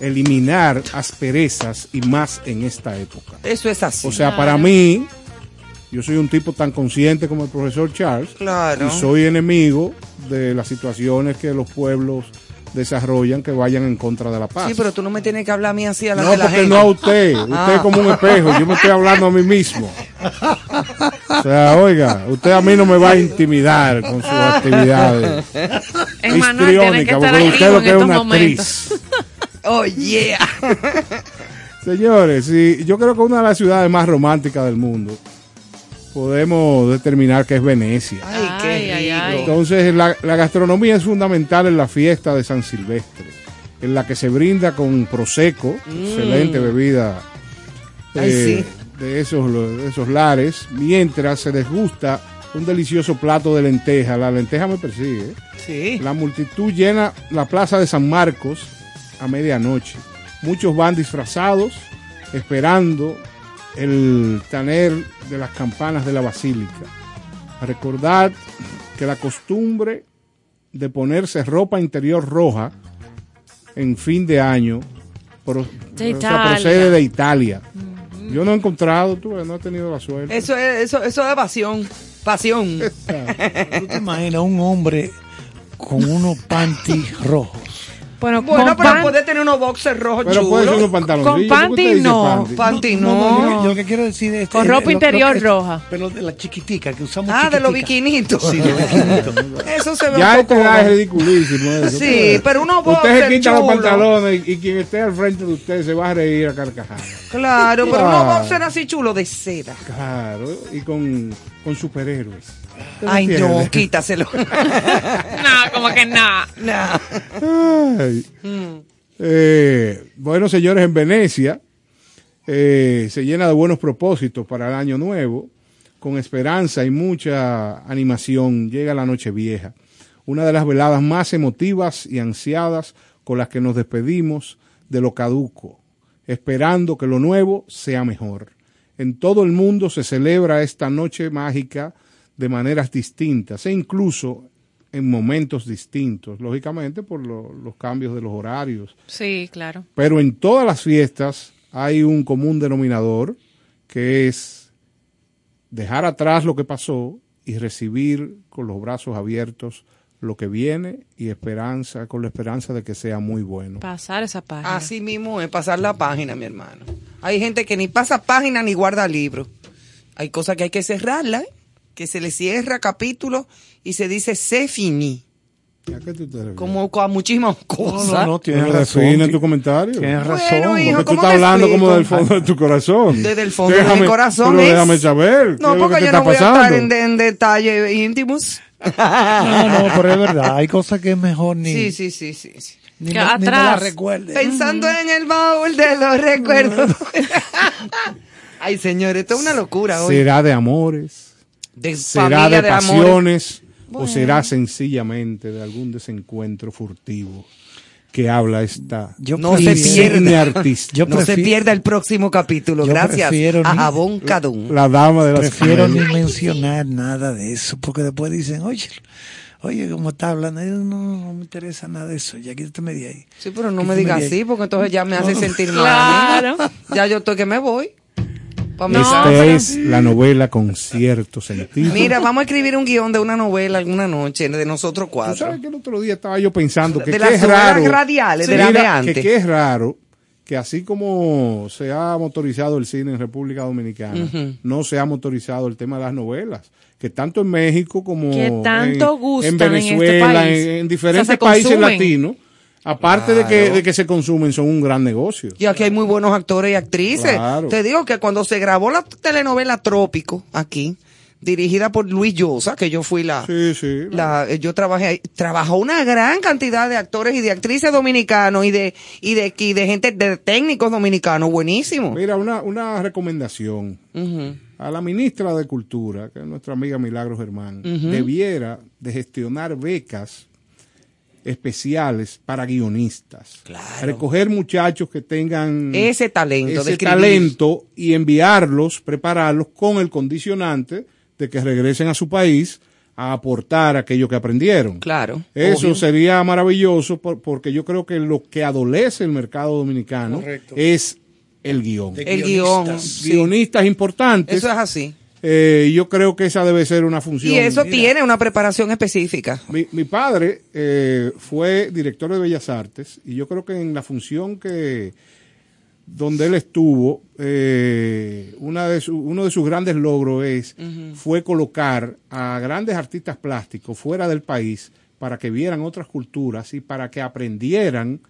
eliminar asperezas y más en esta época.
Eso es así.
O sea, para mí, yo soy un tipo tan consciente como el profesor Charles
Claro.
y soy enemigo de las situaciones que los pueblos desarrollan que vayan en contra de la paz.
Sí, pero tú no me tienes que hablar a mí así a la
No,
de la
porque
gente.
no a usted. Usted
Ah.
es como un espejo. Yo me estoy hablando a mí mismo. O sea, oiga, usted a mí no me va a intimidar con sus actividades
Emmanuel, tiene que
histriónicas,
estar
porque usted lo
en
que es
estos
una
momentos.
actriz.
Oh, yeah.
Señores, sí, yo creo que una de las ciudades más románticas del mundo podemos determinar que es Venecia.
Ay, qué
Ay, ay.
Entonces, la, la gastronomía es fundamental en la fiesta de San Silvestre, en la que se brinda con prosecco, excelente bebida
Mm. Ay,
eh, de, esos, de esos lares, mientras se les gusta un delicioso plato de lenteja. La lenteja me persigue. ¿eh?
Sí.
La multitud llena la plaza de San Marcos a medianoche. Muchos van disfrazados, esperando el taner de las campanas de la basílica. Recordad que la costumbre de ponerse ropa interior roja en fin de año pro-
De
o sea,
Italia.
procede de Italia. Yo no he encontrado, tú, no he tenido la suerte.
Eso es, eso, eso es evasión. Pasión.
¿Tú te imaginas un hombre con unos panties rojos?
Bueno,
Bueno, pero
pan-
puede tener unos boxers rojos
Pero puede ser
chulos.
unos pantaloncillos.
Con
¿por qué
panty no.
panty?
No,
no.
no, yo lo que quiero decir es...
Con
eh,
ropa interior
lo-
roja.
Pero de la chiquitica que usamos
Ah, de los
chiquitica.
bikinitos.
Sí, de los bikinitos.
Eso se ve
Ya
un poco...
edad es ridiculísimo eso.
Sí, pero unos
Usted se
boxers
quita los
chulos.
pantalones y, y quien esté al frente de usted se va a reír a carcajadas.
Claro, pero unos boxers así chulos de seda.
Claro, y con, con superhéroes. ¿Usted me
Ay, no, quítaselo.
No, como que no.
no.
Ay. Eh, bueno, señores, en Venecia eh, se llena de buenos propósitos para el año nuevo, con esperanza y mucha animación. Llega la noche vieja, una de las veladas más emotivas y ansiadas con las que nos despedimos de lo caduco, esperando que lo nuevo sea mejor. En todo el mundo se celebra esta noche mágica de maneras distintas e incluso en momentos distintos, lógicamente por lo- los cambios de los horarios.
Sí, claro.
Pero en todas las fiestas hay un común denominador que es dejar atrás lo que pasó y recibir con los brazos abiertos lo que viene y esperanza, con la esperanza de que sea muy bueno.
Pasar esa página.
Así mismo es pasar la página, mi hermano. Hay gente que ni pasa página ni guarda libro. Hay cosas que hay que cerrarla, ¿eh? Que se le cierra capítulo y se dice se finí.
¿A qué tú te refieres?
Como con muchísimas cosas.
no, tienes
Pero
razón.
define tu comentario.
Tienes razón.
Bueno, hijo,
Porque tú
¿cómo
estás hablando como del fondo de tu corazón.
Desde el fondo de mi
Déjame-
corazón
Pero
es-
déjame saber. ¿qué
No,
es lo que
porque
te
yo no voy a
pasando?
estar en, de- en detalles íntimos.
No, no, pero es verdad. Hay cosas que es mejor ni,
Sí, sí, sí, sí. sí.
ni,
Que
me, ni me
atrás.
la recuerde.
Pensando en el baúl de los recuerdos. Ay, señores, esto es una locura hoy.
¿Será de amores?
De
¿Será
familia,
de pasiones?
Bueno.
¿O será sencillamente de algún desencuentro furtivo que habla esta
Yo
No se pierda.
artista?
Yo
no se pierda el próximo capítulo. Gracias
prefiero
a Jabón Cadún.
La dama de las
Prefiero ni mencionar nada de eso, porque después dicen, oye, oye, ¿cómo está hablando? Yo, no, no me interesa nada de eso, ya quítate de ahí.
Sí, pero no me digas así, porque entonces ya me hace sentir mal.
Claro.
Ya yo estoy que me voy.
No, pero-
es la novela con cierto sentido.
Mira, vamos a escribir un guion de una novela alguna noche de nosotros
Tú
cuatro.
sabes que el otro día estaba yo pensando que
De
qué
las
es
novelas
raro.
radiales, de
Mira,
de antes.
Que qué es raro que así como se ha motorizado el cine en República Dominicana, no se ha motorizado el tema de las novelas. Que tanto en México como
Que tanto
en,
gustan
en
en este
Venezuela,
país.
en, en
O
diferentes
sea,
países latinos, aparte de, que, de que se consumen, son un gran negocio.
Y aquí hay muy buenos actores y actrices.
Claro.
Te digo que cuando se grabó la telenovela Trópico aquí, dirigida por Luis Llosa, que yo fui la,
Sí, sí.
la eh, yo trabajé ahí, trabajó una gran cantidad de actores y de actrices dominicanos y de y de y de gente de técnicos dominicanos, buenísimo.
Mira, una, una recomendación. A la ministra de Cultura, que es nuestra amiga Milagros Germán, debiera de gestionar becas especiales para guionistas. Recoger muchachos que tengan
Ese talento
ese talento y enviarlos, prepararlos con el condicionante de que regresen a su país a aportar aquello que aprendieron.
Claro.
Eso
obvio.
sería maravilloso por- porque yo creo que lo que adolece el mercado dominicano
Correcto.
es el guion.
De
El
guionistas.
guion. sí.
Guionistas importantes.
Eso es así.
Eh, yo creo que esa debe ser una función.
Y eso tiene una preparación específica.
Mi, mi padre eh, fue director de Bellas Artes y yo creo que en la función que donde él estuvo, eh, una de su- uno de sus grandes logros es fue colocar a grandes artistas plásticos fuera del país para que vieran otras culturas y para que aprendieran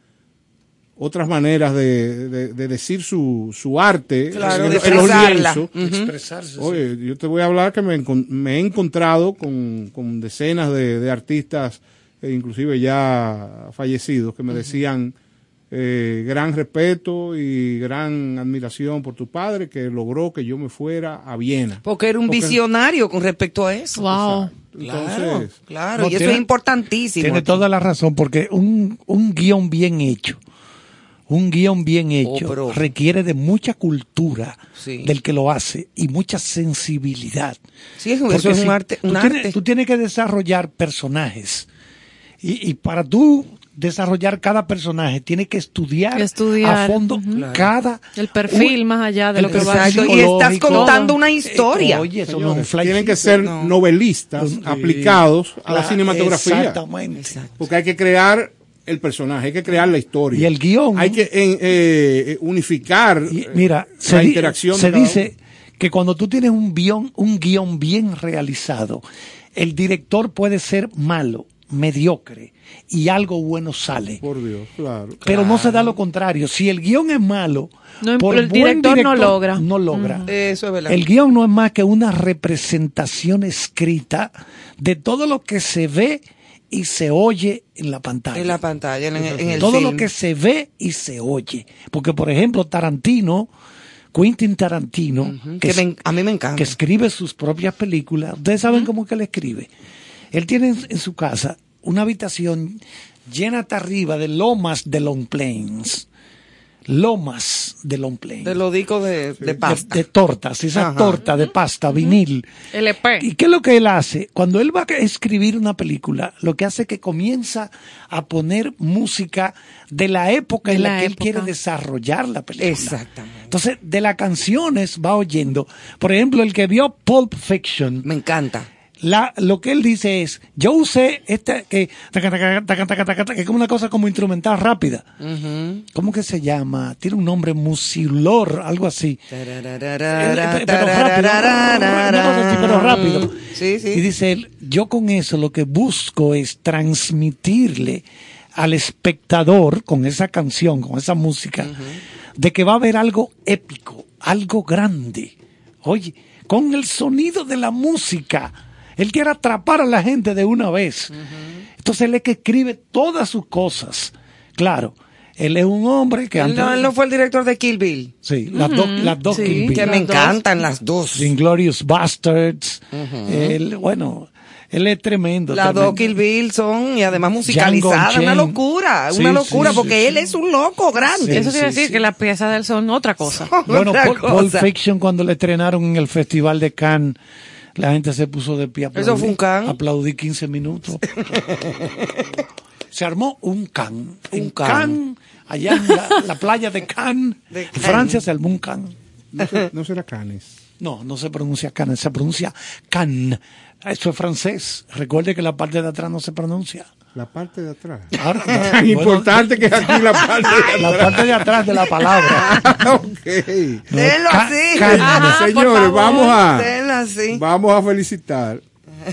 otras maneras de, de- de decir su, su arte
Claro,
en,
de
en los.
Expresarse.
Oye, yo te voy a hablar que me, he encontrado con, con decenas de, de artistas, e inclusive ya fallecidos, que me decían eh, gran respeto y gran admiración por tu padre que logró que yo me fuera a Viena.
Porque era un
Porque-
visionario con respecto a eso.
Wow.
Claro,
Entonces,
claro.
No,
y eso
tiene-
es importantísimo.
Tiene toda la razón, porque un, un guion bien hecho, un guion bien hecho,
Oh, pero-
requiere de mucha cultura
Sí.
del que lo hace y mucha sensibilidad.
Sí, eso,
Porque
eso es
si
un arte.
tú,
Un
tienes,
arte.
tú tienes que desarrollar personajes. Y, y para tú desarrollar cada personaje, tiene que estudiar,
Estudiar,
a fondo
ujú. Claro.
cada
El perfil más allá de lo que va a
y estás contando una historia.
oye, eso no es un
tienen que ser
no.
novelistas
Sí.
aplicados a la cinematografía.
Exactamente.
Porque hay que crear el personaje, hay que crear la historia.
Y el guion.
Hay que en- eh, unificar
Y
eh,
mira, se,
la
di-
interacción.
se dice que cuando tú tienes un guion, un guion bien realizado, el director puede ser malo, mediocre, y algo bueno sale.
Por Dios, claro.
Pero no se da lo contrario. Si el guion es malo,
No,
por
el
buen
director no logra.
No logra.
Eso es verdad.
El guion no es más que una representación escrita de todo lo que se ve y se oye en la pantalla.
En la pantalla, en, en el
todo lo que se ve y se oye. Porque, por ejemplo, Tarantino, Quentin Tarantino,
que me- a mí me encanta.
que escribe sus propias películas. Ustedes saben cómo que él escribe. Él tiene en, en su casa una habitación llena hasta arriba de lomas de long plains. Lomas de long plains.
De los discos de, de pasta.
De, de tortas, esa
Ajá.
torta de pasta, vinil.
LP.
¿Y qué es lo que él hace? Cuando él va a escribir una película, lo que hace es que comienza a poner música de la época
De
en la,
la
que él quiere desarrollar la película.
Exactamente.
Entonces, de las canciones va oyendo. Por ejemplo, el que vio Pulp Fiction.
Me encanta.
La, lo que él dice es, yo usé esta, que, es como una cosa como instrumental rápida. ¿Cómo que se llama? Tiene un nombre musilor, algo así. Eh, pero rápido, pero rápido.
Sí, sí.
Y dice él, yo con eso lo que busco es transmitirle al espectador con esa canción, con esa música, de que va a haber algo épico, algo grande. Oye, con el sonido de la música. Él quiere atrapar a la gente de una vez. Entonces él es que escribe todas sus cosas. Claro, él es un hombre que antes...
no, él no fue el director de Kill Bill.
Sí, las, dos las dos
Sí,
Kill Bill.
que me encantan las dos.
Inglorious Bastards. Él, bueno, él es tremendo.
Las dos. Kill Bill son y además musicalizadas, una locura,
Sí,
una locura,
sí,
porque
sí.
él es un loco grande.
Eso quiere decir que las piezas de él son otra cosa.
Bueno,
Otra.
Fiction cuando le estrenaron en el Festival de Cannes, la gente se puso de pie a aplaudir.
Eso fue un can.
Aplaudí 15 minutos. se armó un can.
Un
en
can.
Allá en la, la playa de Cannes,
De
en
Cannes.
Francia se armó un can.
No, se- no será Canes.
No, no se pronuncia Cannes, se pronuncia Cannes. Eso es francés. Recuerde que la parte de atrás no se pronuncia.
La parte de atrás.
Ahora,
Tan
bueno,
importante que es aquí la parte de
la
atrás.
parte de atrás de la palabra.
ok.
Déjenlo
Ca-
así. Ajá, por
Señores,
favor,
vamos a
así.
vamos a felicitar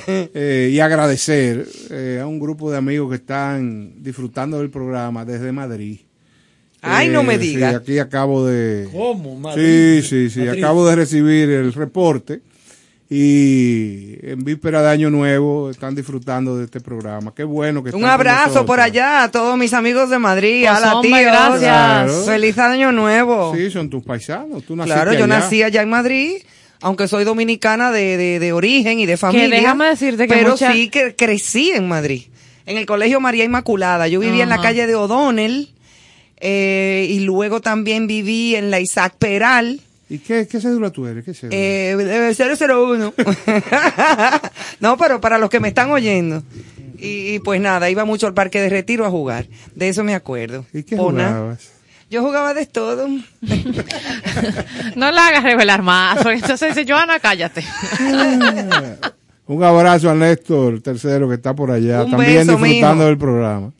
eh, y agradecer eh, a un grupo de amigos que están disfrutando del programa desde Madrid.
Ay, no me
sí,
diga.
aquí acabo de
¿Cómo? Madrid?
Sí, sí, sí.
Madrid.
Acabo de recibir el reporte y en víspera de Año Nuevo están disfrutando de este programa. Qué bueno que
Un
están
abrazo por allá a todos mis amigos de Madrid,
Pues,
a la tía.
gracias.
Claro.
Feliz año nuevo.
Sí, son tus paisanos. Tú naciste
Claro, yo
allá.
nací allá en Madrid, aunque soy dominicana de, de, de origen y de familia.
déjame decirte que
Pero
mucha-
sí que crecí en Madrid, en el colegio María Inmaculada. Yo vivía en la calle de O'Donnell eh, y luego también viví en la Isaac Peral.
¿Y qué, qué cédula tú eres? ¿Qué cédula?
Eh, eh, 001. no, pero para los que me están oyendo. Y, y pues nada, iba mucho al parque de retiro a jugar. De eso me acuerdo.
¿Y qué
Pona.
jugabas?
Yo jugaba de todo.
No la hagas revelar más, porque entonces dice, Joana, cállate.
Un abrazo a Néstor tercero que está por allá,
Un
también
beso,
disfrutando
mijo.
del programa.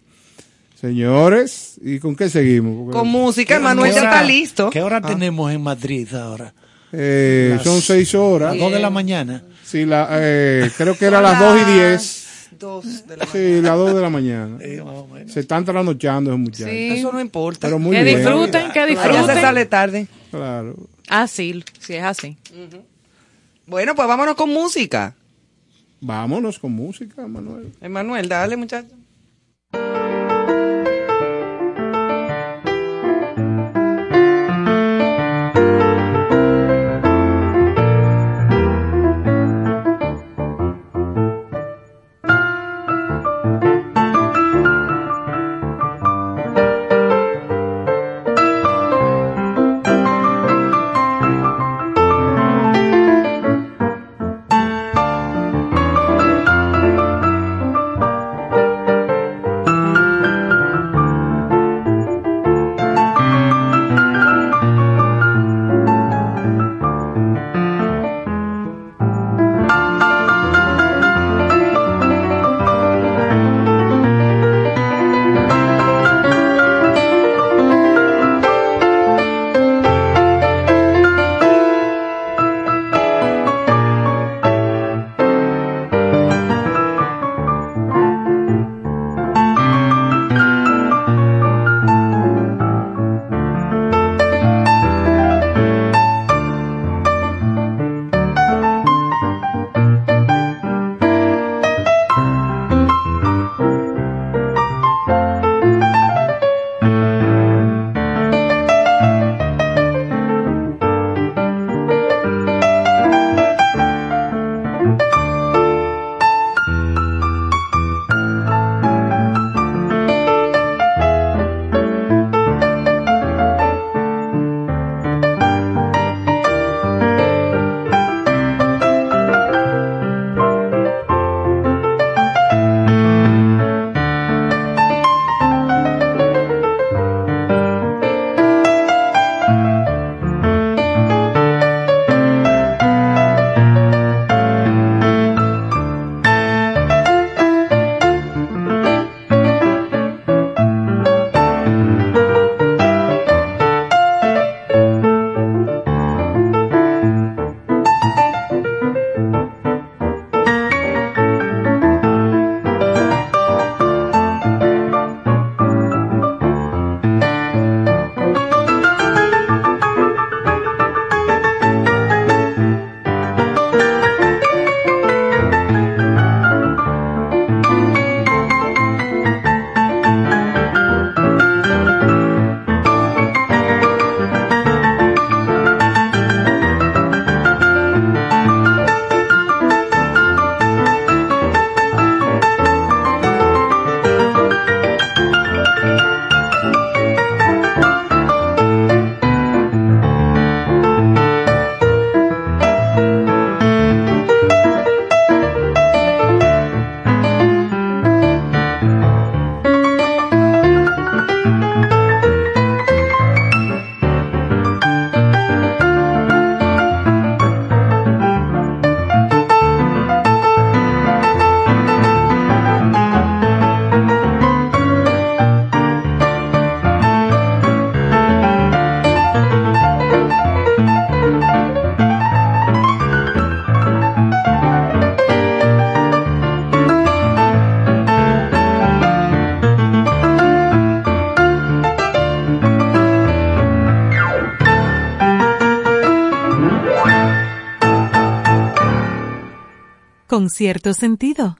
Señores, ¿y con qué seguimos? Porque,
Con música,
¿Qué
Manuel ya está listo.
¿Qué hora tenemos en Madrid ahora?
eh,
Las-
son seis horas.
Las 2 de la mañana.
Sí, la, eh, creo que era las dos y diez.
Dos de la
Sí, las dos de la mañana.
Sí, más o menos.
Se están trasnochando esos muchachos.
Sí.
Eso no importa.
Pero muy
que
bien.
disfruten, que
se
disfruten.
sale tarde.
Claro.
Así, si es así.
Bueno, pues vámonos con música.
Vámonos con música, Manuel.
Emanuel, dale, muchacho.
Cierto sentido.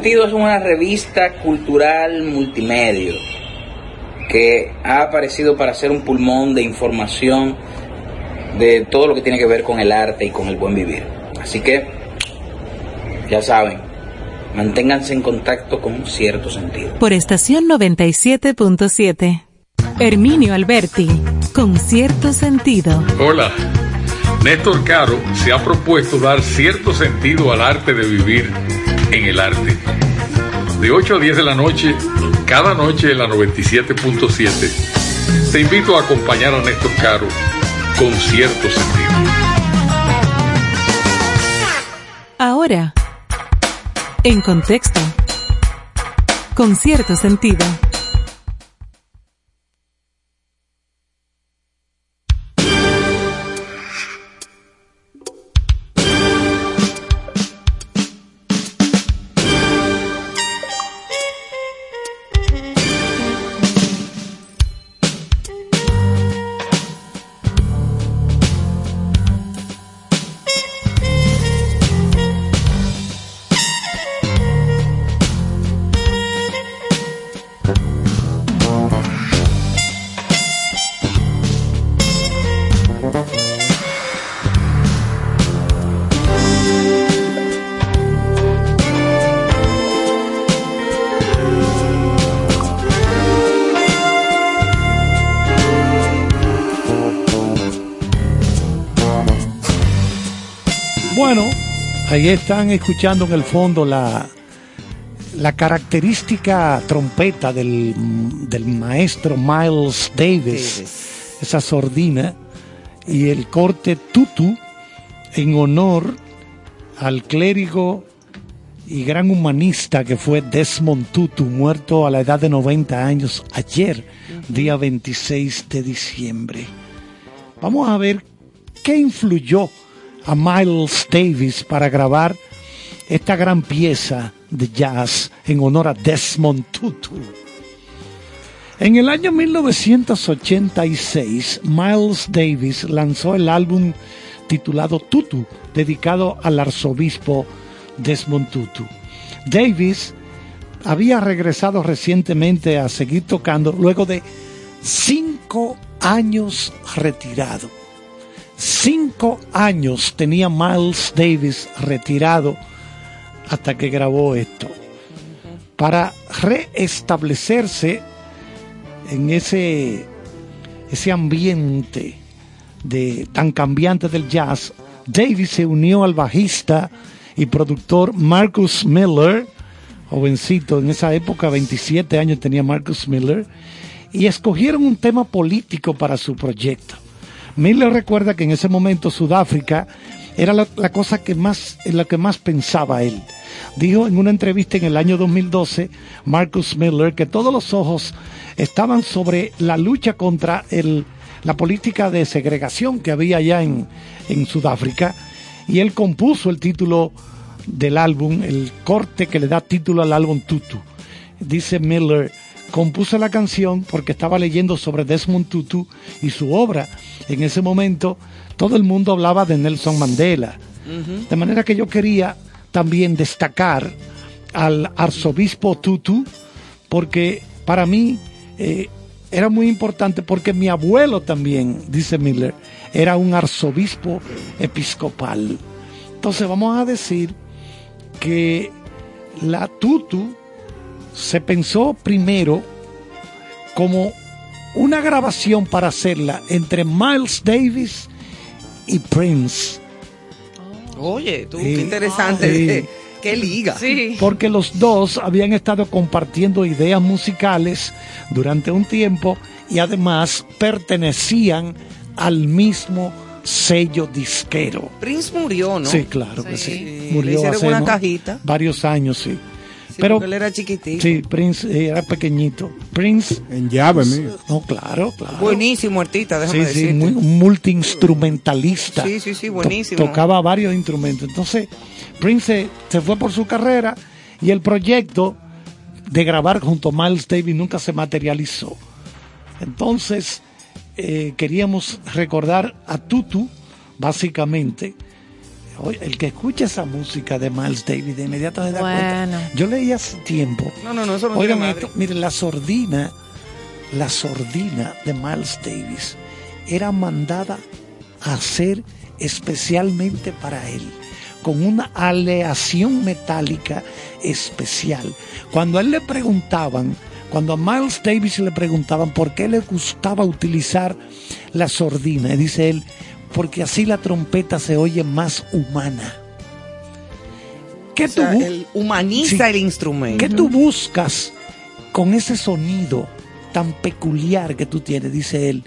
Sentido
es una revista cultural multimedia que ha aparecido para ser un pulmón de información de todo lo que tiene que ver con el arte y con el buen vivir. Así que, ya saben, manténganse en contacto con Cierto Sentido.
Por estación 97.7. Herminio Alberti. Con cierto sentido.
Hola. Néstor Caro se ha propuesto dar cierto sentido al arte de vivir en el arte. De 8 a 10 de la noche, cada noche en la 97.7, te invito a acompañar a Néstor Caro con cierto sentido.
Ahora. En contexto. Con cierto sentido.
Bueno, ahí están escuchando en el fondo la, la característica trompeta del, del maestro Miles Davis, esa sordina, y el corte tutu en honor al clérigo y gran humanista que fue Desmond Tutu, muerto a la edad de 90 años ayer, día 26 de diciembre. Vamos a ver qué influyó a Miles Davis para grabar esta gran pieza de jazz en honor a Desmond Tutu. En el año 1986, Miles Davis lanzó el álbum titulado Tutu, dedicado al arzobispo Desmond Tutu. Davis había regresado recientemente a seguir tocando luego de cinco años retirado. Cinco años tenía Miles Davis retirado hasta que grabó esto. Para reestablecerse en ese, ese ambiente de, tan cambiante del jazz, Davis se unió al bajista y productor Marcus Miller, jovencito, en esa época 27 años tenía Marcus Miller, y escogieron un tema político para su proyecto. Miller recuerda que en ese momento Sudáfrica era la, cosa que más, en la que más pensaba él. Dijo en una entrevista en el año 2012, Marcus Miller, que todos los ojos estaban sobre la lucha contra el, la política de segregación que había allá en, en Sudáfrica, y él compuso el título del álbum, el corte que le da título al álbum Tutu. Dice Miller, compuse la canción porque estaba leyendo sobre Desmond Tutu y su obra. En ese momento todo el mundo hablaba de Nelson Mandela. De manera que yo quería también destacar al arzobispo Tutu porque para mí eh, era muy importante porque mi abuelo también, dice Miller, era un arzobispo episcopal. Entonces vamos a decir que la Tutu se pensó primero como una grabación para hacerla entre Miles Davis y Prince.
Oye, tú,
Sí.
qué interesante.
Sí.
Qué liga.
Porque los dos habían estado compartiendo ideas musicales durante un tiempo y además pertenecían al mismo sello disquero.
Prince murió, ¿no?
Sí, claro que sí. Murió
hicieron
hace
una cajita.
varios años, sí.
Sí,
Pero
porque él era chiquitito.
sí, Prince eh, era pequeñito. Prince
en llave mío.
No, claro, claro.
Buenísimo artista, déjame
Sí, sí,
decirte.
muy, un multiinstrumentalista.
Sí, sí, sí,
To-
buenísimo.
tocaba varios instrumentos. Entonces, Prince se, se fue por su carrera y el proyecto de grabar junto a Miles Davis nunca se materializó. Entonces, eh, queríamos recordar a Tutu, básicamente, Oye, el que escucha esa música de Miles Davis de inmediato se da
Bueno.
cuenta. Yo leí hace tiempo.
No, no, no, eso no
Oigan esto, miren, la sordina, la sordina de Miles Davis era mandada a hacer especialmente para él, con una aleación metálica especial. Cuando a él le preguntaban, cuando a Miles Davis le preguntaban por qué le gustaba utilizar la sordina, dice él, porque así la trompeta se oye más humana. ¿Qué
O
tú
él humaniza el instrumento.
¿Qué tú buscas con ese sonido tan peculiar que tú tienes? Dice él.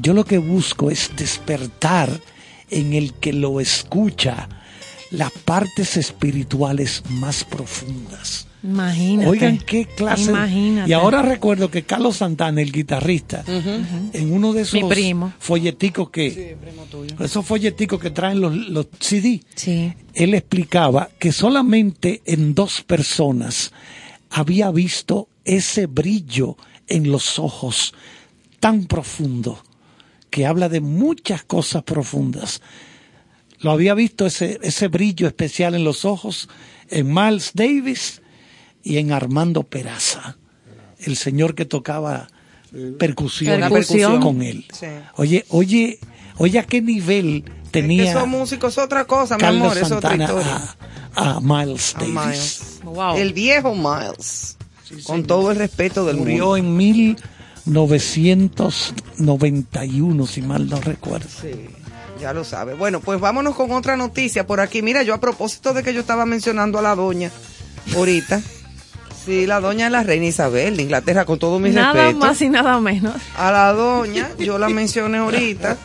Yo lo que busco es despertar en el que lo escucha las partes espirituales más profundas.
Imagínate.
Oigan qué clase.
Imagínate.
Y ahora recuerdo que Carlos Santana, el guitarrista, en uno de esos
primo.
folleticos que esos folleticos que traen los, los CD,
Sí.
él explicaba que solamente en dos personas había visto ese brillo en los ojos tan profundo que habla de muchas cosas profundas. Lo había visto ese, ese brillo especial en los ojos en Miles Davis y en Armando Peraza, el señor que tocaba percusión,
Percusión.
con él.
Sí.
Oye, oye, oye a qué nivel tenía
Esos músicos es otra cosa, mi
Carlos
amor, es otra
Santana
historia.
a, a Miles
A
Davis.
Miles. El viejo Miles. con todo el respeto del
Murió
mundo.
en 1991, si mal no recuerdo.
Ya lo sabe. Bueno, pues vámonos con otra noticia por aquí. Mira, yo a propósito de que yo estaba mencionando a la doña ahorita. Sí, la doña es la reina Isabel de Inglaterra, con todo mi
Nada
respeto.
más y nada menos.
A la doña, yo la mencioné ahorita.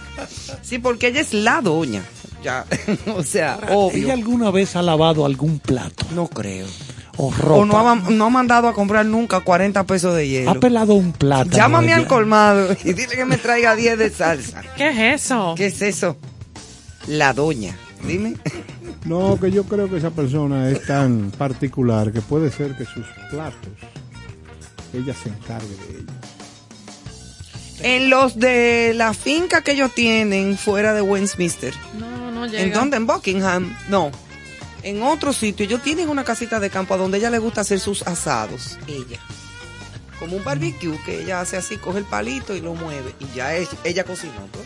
Sí, porque ella es la doña. Ya, o sea, obvio.
¿Ella alguna vez ha lavado algún plato?
No creo.
O ropa.
O no ha, no ha mandado a comprar nunca 40 pesos de hielo.
ha pelado un plato.
Llámame al colmado y dile que me traiga 10 de salsa.
¿Qué es eso?
¿Qué es eso? La doña. Dime.
No, que yo creo que esa persona es tan particular que puede ser que sus platos ella se encargue de ellos.
En los de la finca que ellos tienen fuera de Westminster.
No, no llega.
¿En dónde? En Buckingham. No. En otro sitio. Ellos tienen una casita de campo a donde ella le gusta hacer sus asados. Ella. Como un barbecue que ella hace así, coge el palito y lo mueve. Y ya es, ella cocinó. pues.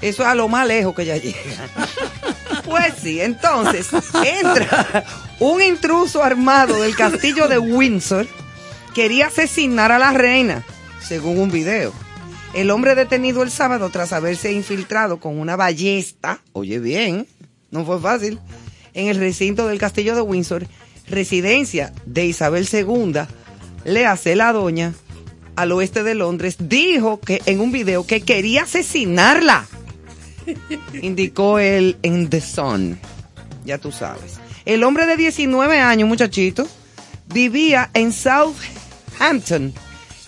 Eso es a lo más lejos que ella llega. Pues sí, entonces entra un intruso armado del castillo de Windsor. Quería asesinar a la reina, según un video. El hombre detenido el sábado tras haberse infiltrado con una ballesta, oye bien, no fue fácil, en el recinto del castillo de Windsor, residencia de Isabel II, le hace la doña al oeste de Londres, dijo que en un video que quería asesinarla indicó él en The Sun. Ya tú sabes. El hombre de 19 años, muchachito, vivía en Southampton,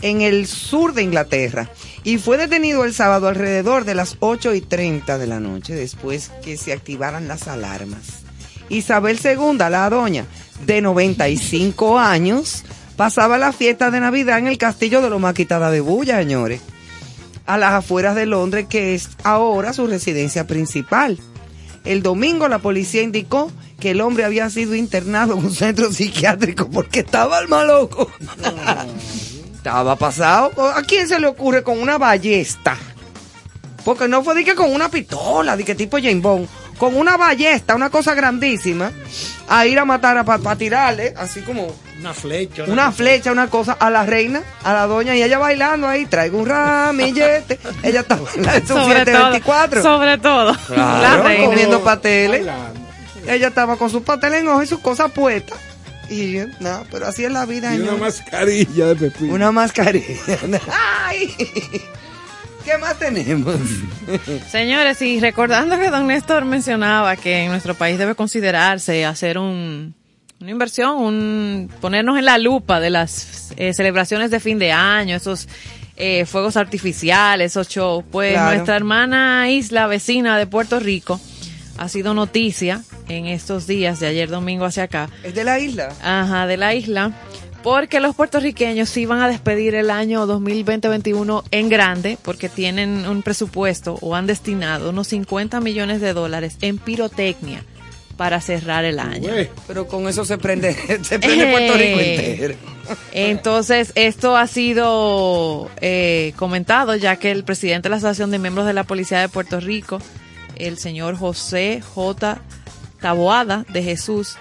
en el sur de Inglaterra, y fue detenido el sábado alrededor de las 8 y 30 de la noche, después que se activaran las alarmas. Isabel II, la doña, de 95 años, pasaba la fiesta de Navidad en el castillo de Loma Quitada de Bulla, señores a las afueras de Londres, que es ahora su residencia principal. El domingo la policía indicó que el hombre había sido internado en un centro psiquiátrico porque estaba el maloco. estaba pasado. ¿A quién se le ocurre con una ballesta? Porque no fue de que con una pistola, de que tipo James Bond, con una ballesta, una cosa grandísima, a ir a matar, para tirarle, así como
Una flecha.
una flecha, una cosa a la reina, a la doña, y ella bailando ahí, traigo un ramillete. ella estaba en su
Sobre
fiesta de
todo,
24.
sobre todo.
Claro,
La reina.
comiendo pasteles. Ella estaba con sus pasteles en hoja y sus cosas puestas. Y yo, no, pero así es la vida.
Y una
señor.
mascarilla de pepino.
Una mascarilla. Ay, ¿Qué más tenemos?
Señores, y recordando que don Néstor mencionaba que en nuestro país debe considerarse hacer un, una inversión, un, ponernos en la lupa de las eh, celebraciones de fin de año, esos eh, fuegos artificiales, esos shows. Pues
Claro.
nuestra hermana isla vecina de Puerto Rico ha sido noticia en estos días, de ayer domingo hacia acá,
¿Es de la isla?
Ajá, de la isla, Porque los puertorriqueños sí van a despedir el año 2020-21 en grande, porque tienen un presupuesto o han destinado unos 50 millones de dólares en pirotecnia para cerrar el año.
Pero con eso se prende, se prende Puerto Rico
Eh.
entero.
Entonces, esto ha sido eh, comentado ya que el presidente de la Asociación de Miembros de la Policía de Puerto Rico, el señor José J. Taboada de Jesús,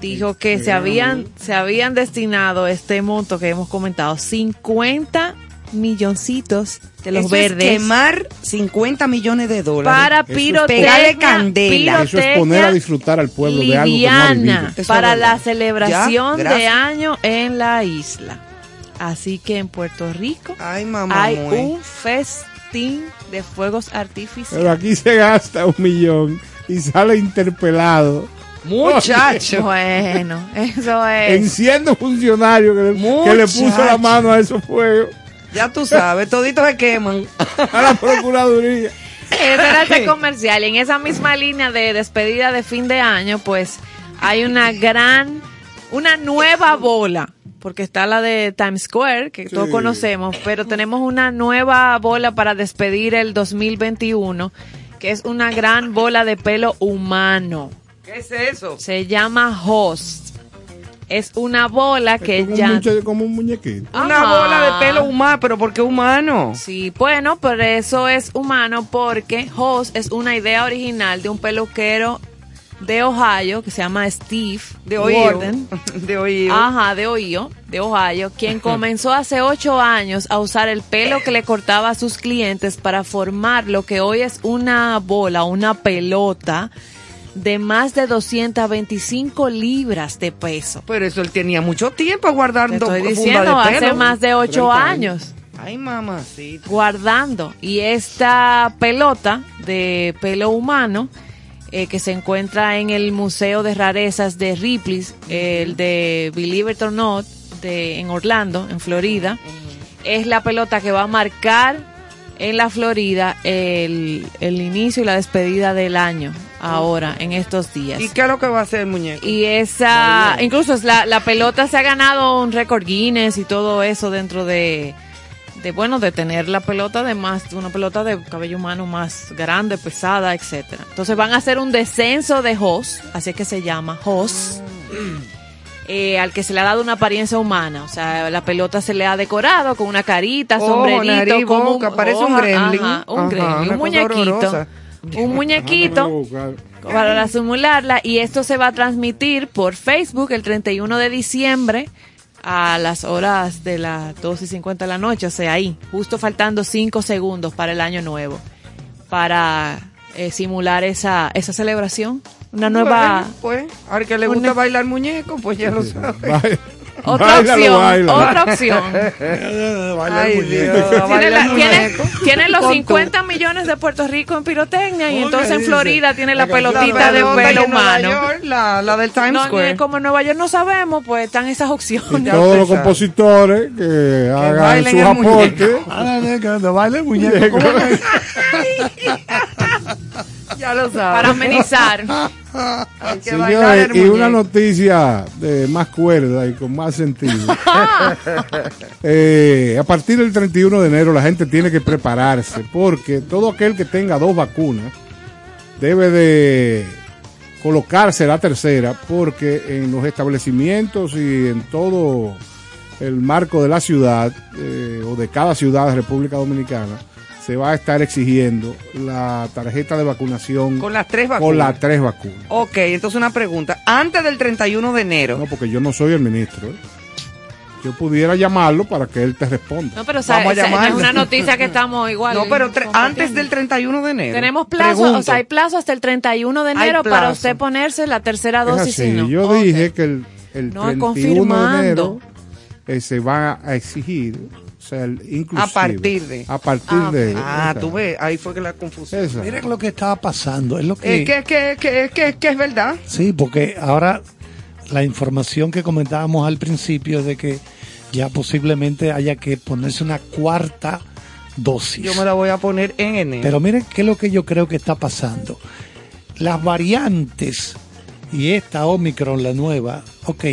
dijo que se habían, se habían destinado este monto que hemos comentado, 50 milloncitos de los
Eso es
verdes.
quemar 50 millones de dólares.
Para pirotecnia,
Pegarle candela.
Eso es poner a disfrutar al pueblo de algo que no ha vivido.
para la celebración
Ya,
de año en la isla. Así que en Puerto Rico
mamá,
hay un festín de fuegos artificiales.
Pero aquí se gasta un millón y sale interpelado.
Muchacho. Bueno, eso es.
Enciende un funcionario que le, que le puso la mano a esos fuegos.
Ya tú sabes, toditos se queman.
A la Procuraduría.
Ese era comercial. Y en esa misma línea de despedida de fin de año, pues hay una gran, una nueva bola. Porque está la de Times Square, que todos conocemos, pero tenemos una nueva bola para despedir el 2021, que es una gran bola de pelo humano.
¿Qué es eso?
Se llama Host. Es una bola que
Como,
ya...
un, como un muñequito.
Una
Ajá.
bola de pelo humano, pero ¿por qué humano?
Sí, bueno, pero eso es humano porque Hoss es una idea original de un peluquero de Ohio que se llama Steve
De Ohio.
Warden.
De Ohio.
Ajá, de Ohio, de Ohio, quien comenzó hace ocho años a usar el pelo que le cortaba a sus clientes para formar lo que hoy es una bola, una pelota de más de 225 libras de peso.
Pero eso él tenía mucho tiempo guardando
Te estoy diciendo,
de
hace más de ocho
30
años.
Ay, mamacita.
guardando. Y esta pelota de pelo humano eh, que se encuentra en el Museo de Rarezas de Ripley's, el de Believe It or Not, de, en Orlando, en Florida, es la pelota que va a marcar en la Florida el, el inicio y la despedida del año ahora, en estos días.
¿Y qué es lo que va a hacer el muñeco?
Y esa, incluso es la, la pelota se ha ganado un récord Guinness y todo eso dentro de, de bueno, de tener la pelota de más, una pelota de cabello humano más grande, pesada, etcétera. Entonces van a hacer un descenso de Hoss, así es que se llama Hoss, eh, al que se le ha dado una apariencia humana. O sea, la pelota se le ha decorado con una carita,
Ojo,
sombrerito,
nariz,
como
boca, parece un
hoja,
gremlin.
ajá, un
Ajá,
gremlin, un muñequito,
horrorosa.
Un muñequito para simularla y esto se va a transmitir por Facebook el 31 de diciembre a las horas de las 2 y 50 de la noche, o sea, ahí, justo faltando 5 segundos para el año nuevo, para eh, simular esa, esa celebración. Una nueva...
Bueno, pues, al que le gusta
una-
bailar muñeco, pues ya lo sabe.
Otra
Báilalo,
opción, otra opción.
Ay, Dios,
Tiene,
bailar
la- tiene-
muñeco.
tiene los
Con
50 millones de Puerto Rico en pirotecnia y entonces en Florida tiene la, pelotita de pelo humano.
La, la del Times
No,
Square.
como en Nueva York no sabemos, pues están esas opciones.
Todos los compositores que hagan
bailen
sus
el
aportes.
Cuando baile el muñeco.
Ya lo sabes.
Para amenizar.
Hay que bailar
Señores,
el
y una noticia de más cuerda y con más sentido. Eh, a partir del 31 de enero la gente tiene que prepararse porque todo aquel que tenga dos vacunas debe de colocarse la tercera porque en los establecimientos y en todo el marco de la ciudad eh, o de cada ciudad de República Dominicana se va a estar exigiendo la tarjeta de vacunación
Con las tres
con las
vacunas.
tres vacunas.
Ok, entonces una pregunta. Antes del 31 de enero.
No, porque yo no soy el ministro. ¿eh? Yo pudiera llamarlo para que él te responda.
No, pero o sea,
Vamos a
esa- no es una noticia que estamos igual.
No, pero antes del 31 de enero.
Tenemos plazo,
Pregunto.
o sea, hay plazo hasta el 31 de enero para usted ponerse la tercera dosis. si no.
yo
Ok.
dije que el, el
No,
31 de
confirmando.
enero eh, se va a exigir, o sea, el inclusive,
A partir de.
A partir de.
Ah,
o sea,
tú ves, ahí fue que la confusión.
esa.
Miren lo que estaba pasando. Es lo que,
Es que, que, que, que, que es verdad.
Sí, porque ahora la información que comentábamos al principio es de que ya posiblemente haya que ponerse una cuarta dosis.
Yo me la voy a poner en enero.
Pero miren qué es lo que yo creo que está pasando. Las variantes y esta Omicron, la nueva, ok,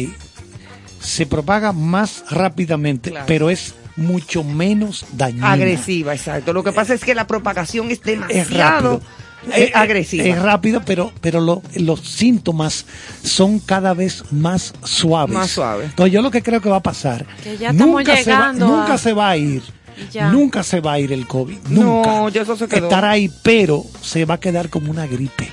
se propaga más rápidamente, pero es mucho menos dañina.
Agresiva, exacto. Lo que pasa es que la propagación es
Es
demasiado
rápido.
eh,
Eh,
agresiva.
Es rápido, pero, pero lo- los síntomas son cada vez más suaves.
Más suaves.
Entonces yo lo que creo que va a pasar,
Que ya estamos
nunca, se va,
a-
nunca se va a ir.
Ya.
Nunca se va a ir el COVID.
No,
Nunca.
ya eso se quedó.
Estará ahí, pero se va a quedar como una gripe.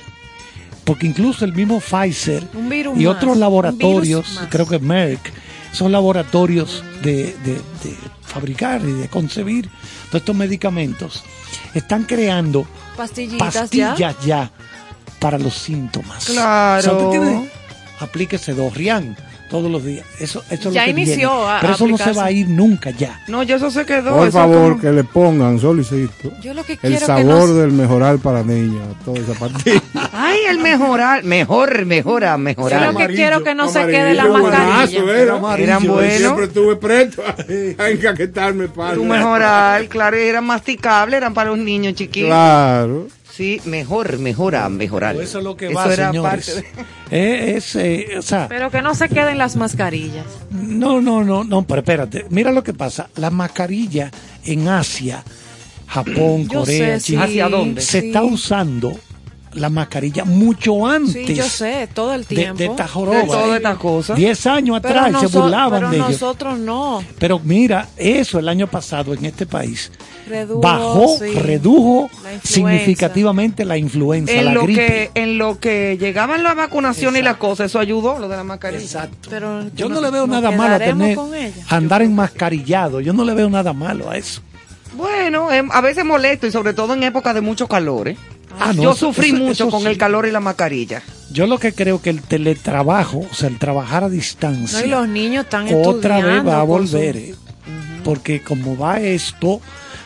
Porque incluso el mismo Pfizer y
más,
otros laboratorios, creo que Merck, son laboratorios de, de- de fabricar y de concebir todos estos medicamentos. Están creando
Pastillitas
pastillas
ya.
ya. para los síntomas.
Claro.
O sea, usted tiene- aplíquese Dorian todos los días. Eso, eso es
Ya
lo que
inició
viene.
a-
Pero eso no se
aplicarse.
va a ir nunca ya.
No, ya eso se quedó.
Por favor,
como-
que le pongan, solicito,
Yo lo que
el
quiero que
sabor
no-
del mejoral para niñas, toda esa partida.
Ay, el mejorar, mejor, mejora, mejorar.
Yo lo que quiero que no se
Amarillo,
quede la
buenazo,
mascarilla.
era.
Eran
Yo
buenos.
Siempre estuve presto a, encaquetarme para.
Tu mejorar, claro, eran masticables, eran para los niños chiquitos.
Claro.
Sí, mejor, mejora, mejorar.
Eso es lo que
Eso
va,
era
señores.
parte de-
Eh, es, eh, o sea,
Pero que no se queden las mascarillas.
no, no, no, no, pero espérate. Mira lo que pasa. La mascarilla en Asia, Japón,
Yo
Corea,
sé, sí.
China,
¿Hacia dónde?
se
Sí.
está usando la mascarilla mucho antes
Sí, yo sé, todo el
de,
tiempo.
de esta joroba.
De todas estas cosas.
Diez años
Pero
atrás se burlaban
pero
de ellos.
nosotros no.
Pero mira, eso el año pasado en este país
Redujo,
bajó,
sí.
redujo
La
significativamente la influenza,
En
la
lo,
gripe.
que, en lo que llegaban la vacunación y las cosas, eso ayudó, lo de la mascarilla.
Exacto.
Pero
Yo no le veo nada malo a tener, andar enmascarillado. Yo no le veo nada malo a eso.
Bueno, em, a veces molesto y sobre todo en época de mucho calor. ¿eh?
Ah, no,
Yo
eso-
sufrí
eso-
mucho
eso
con
sí.
el calor y la mascarilla.
Yo lo que creo que el teletrabajo, o sea, el trabajar a distancia,
No, y los niños están
otra vez va a
su-
volver. eh. Porque como va esto,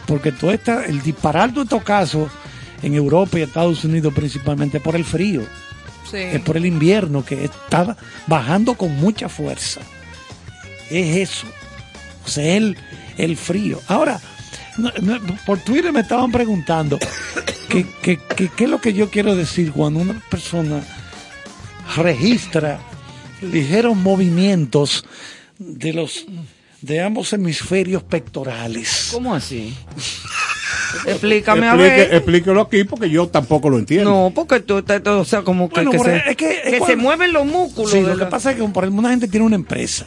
porque todo esta, el disparar de estos casos en Europa y Estados Unidos principalmente por el frío,
Sí.
es por el invierno que está bajando con mucha fuerza. Es eso. O sea, el, el frío. Ahora, no- no, por Twitter me estaban preguntando que- que- que- qué es lo que yo quiero decir cuando una persona registra ligeros movimientos de los de ambos hemisferios pectorales.
¿Cómo así? Explícame a
Explique-
ver.
explíquelo aquí porque yo tampoco lo entiendo.
No, porque tú, te- tú- o sea, como que,
Bueno,
que se,
es que- es
que se mueven los músculos.
Sí, lo que pasa es que por ejemplo, una gente tiene una empresa.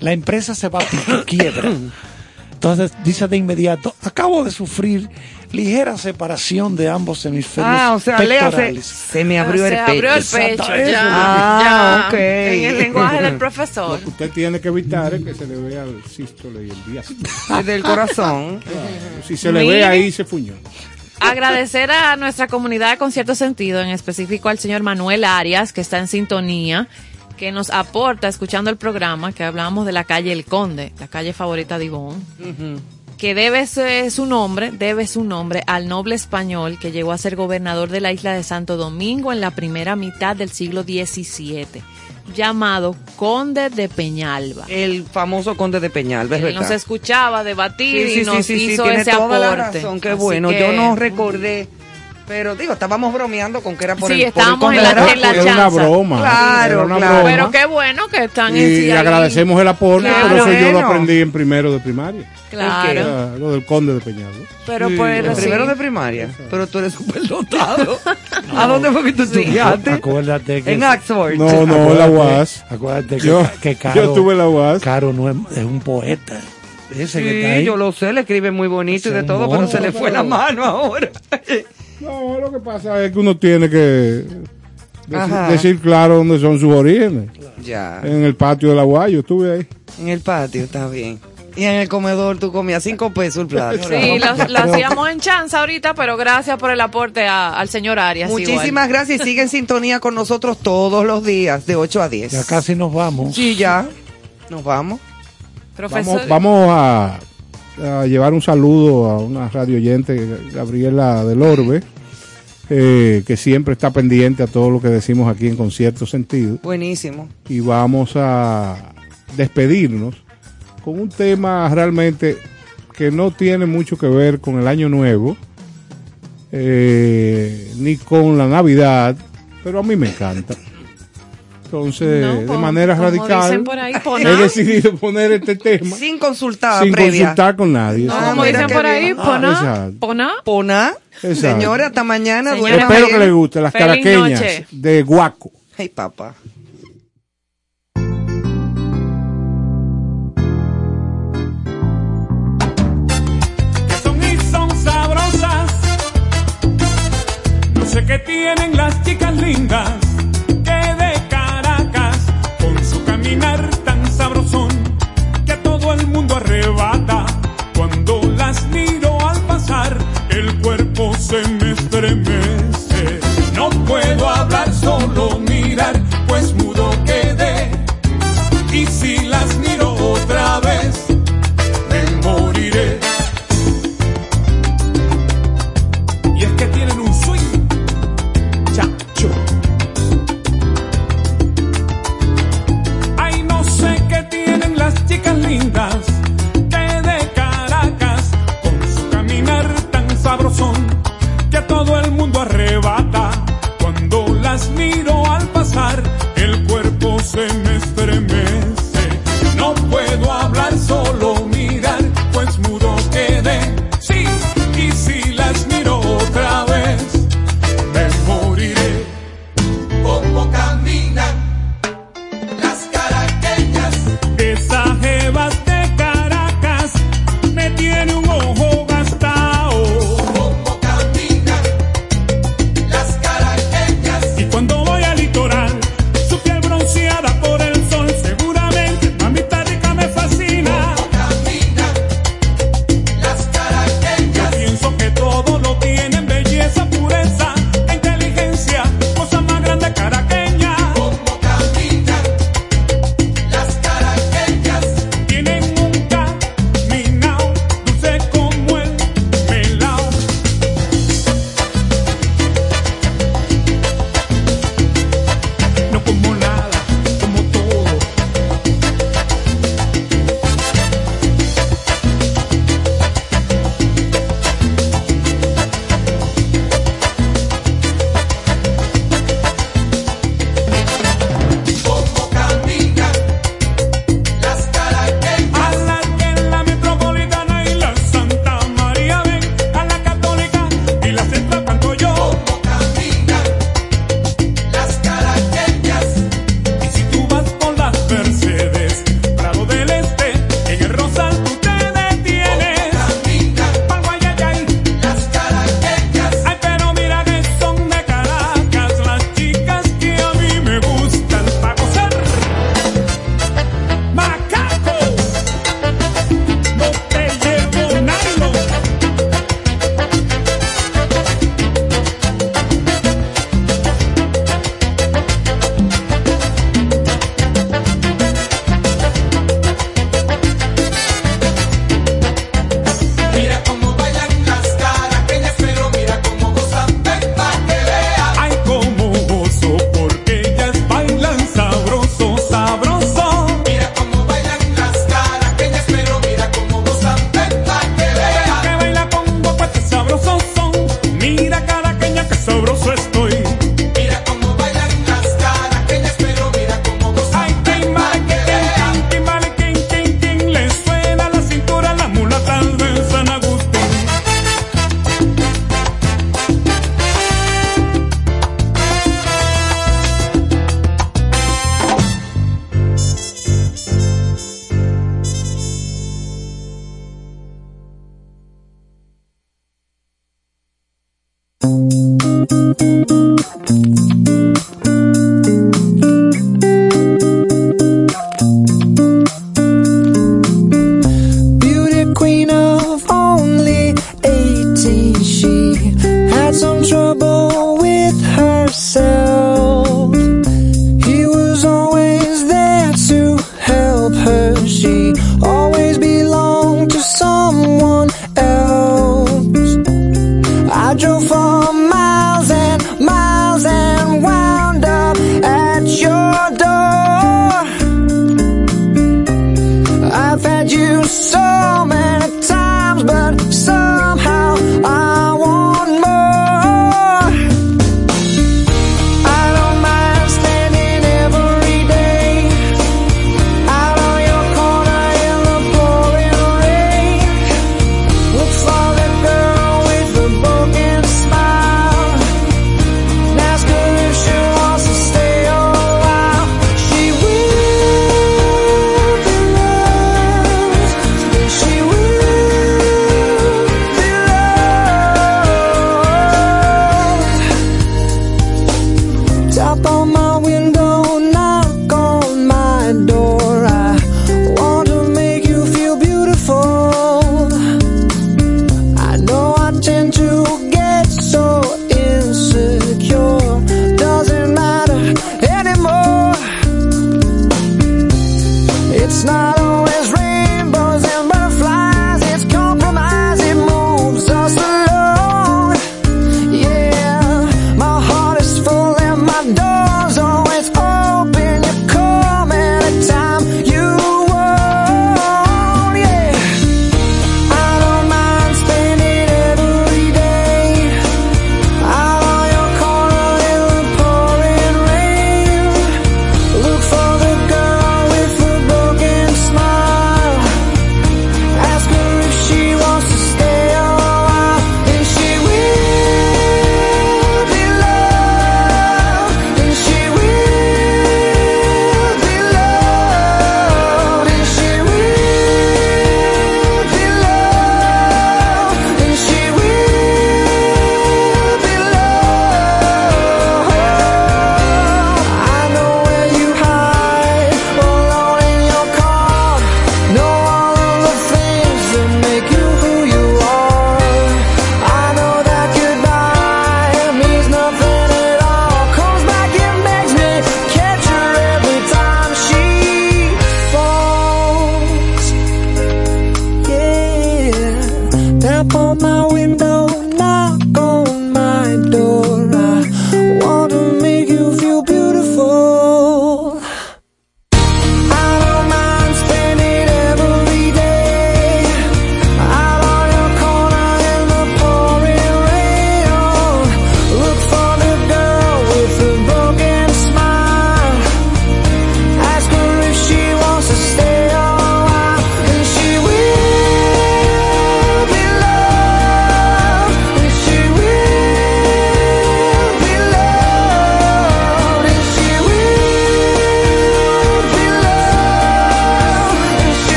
La empresa se va a quiebra. Entonces dice de inmediato, acabo de sufrir ligera separación de ambos hemisferios
Ah, o sea, le hace,
pectorales.
se me abrió
Se
el pecho.
abrió el pecho,
Exacto,
ya,
eso.
Ah.
En el lenguaje del profesor.
Lo que usted tiene que evitar es que se le vea el sístole y el diástole.
Desde el corazón.
Si se le ve ahí, se fuñó.
Agradecer a nuestra comunidad con cierto sentido, en específico al señor Manuel Arias, que está en sintonía, que nos aporta escuchando el programa, que hablábamos de la calle El Conde, la calle favorita de Ivonne, que debe su- nombre, debe su nombre al noble español que llegó a ser gobernador de la isla de Santo Domingo en la primera mitad del siglo XVII, llamado Conde de Peñalba.
El famoso conde de Peñalba, es verdad.
nos escuchaba debatir
Sí, sí,
y nos
sí,
hizo
tiene
ese
toda la
aporte.
razón, qué
Así
bueno.
que-
Yo no recordé, pero digo, estábamos bromeando con que era por
Sí,
el por el
estábamos en la-
de Arauco.
en la
Era una broma.
Claro,
Era una
claro.
broma.
Pero qué bueno que están en
Y
sí ahí.
agradecemos el aporte,
Claro.
pero eso yo lo
Bueno.
aprendí en primero de primaria.
Claro.
Era lo del conde de Peñalba.
Pero
Sí,
pues
el
sí.
primero de primaria. Pero tú eres súper dotado. ¿A dónde fue que tú estudiaste?
Acuérdate que
En Oxford.
No, no, la UAS.
Acuérdate que,
Yo,
que Caro,
yo tuve la UAS.
Caro no es, es un poeta. Ese que está
Sí,
ahí.
yo lo sé, le escribe muy bonito y de todo, pero se le fue la mano ahora.
No, lo que pasa es que uno tiene que decir claro dónde son sus orígenes.
Ya.
En el patio de la UAS, yo estuve ahí.
En el patio, está bien. Y en el comedor tú comías cinco pesos el plato.
Sí, lo, lo hacíamos en chanza ahorita, pero gracias por el aporte a- al señor Arias.
Muchísimas
igual.
gracias y sigue en sintonía con nosotros todos los días, de 8 a 10.
Ya casi nos vamos.
Sí, ya. Nos vamos.
Profesor,
Vamos, vamos a, a llevar un saludo a una radio oyente, Gabriela del Orbe, eh, que siempre está pendiente a todo lo que decimos aquí en Concierto Sentido.
Buenísimo.
Y vamos a despedirnos con un tema realmente que no tiene mucho que ver con el Año Nuevo, eh, ni con la Navidad, pero a mí me encanta. Entonces,
No,
de manera radical,
por ahí,
he decidido poner este tema
Sin consultar
sin
previa.
consultar con nadie.
No, como dicen por ahí, poná, poná.
Poná. Señora, hasta mañana.
Señora,
Espero que les guste las
Feliz
caraqueñas
noche.
de Guaco.
Ay, papá.
son y son sabrosas. No sé qué tienen las chicas lindas estremece. No puedo hablar, solo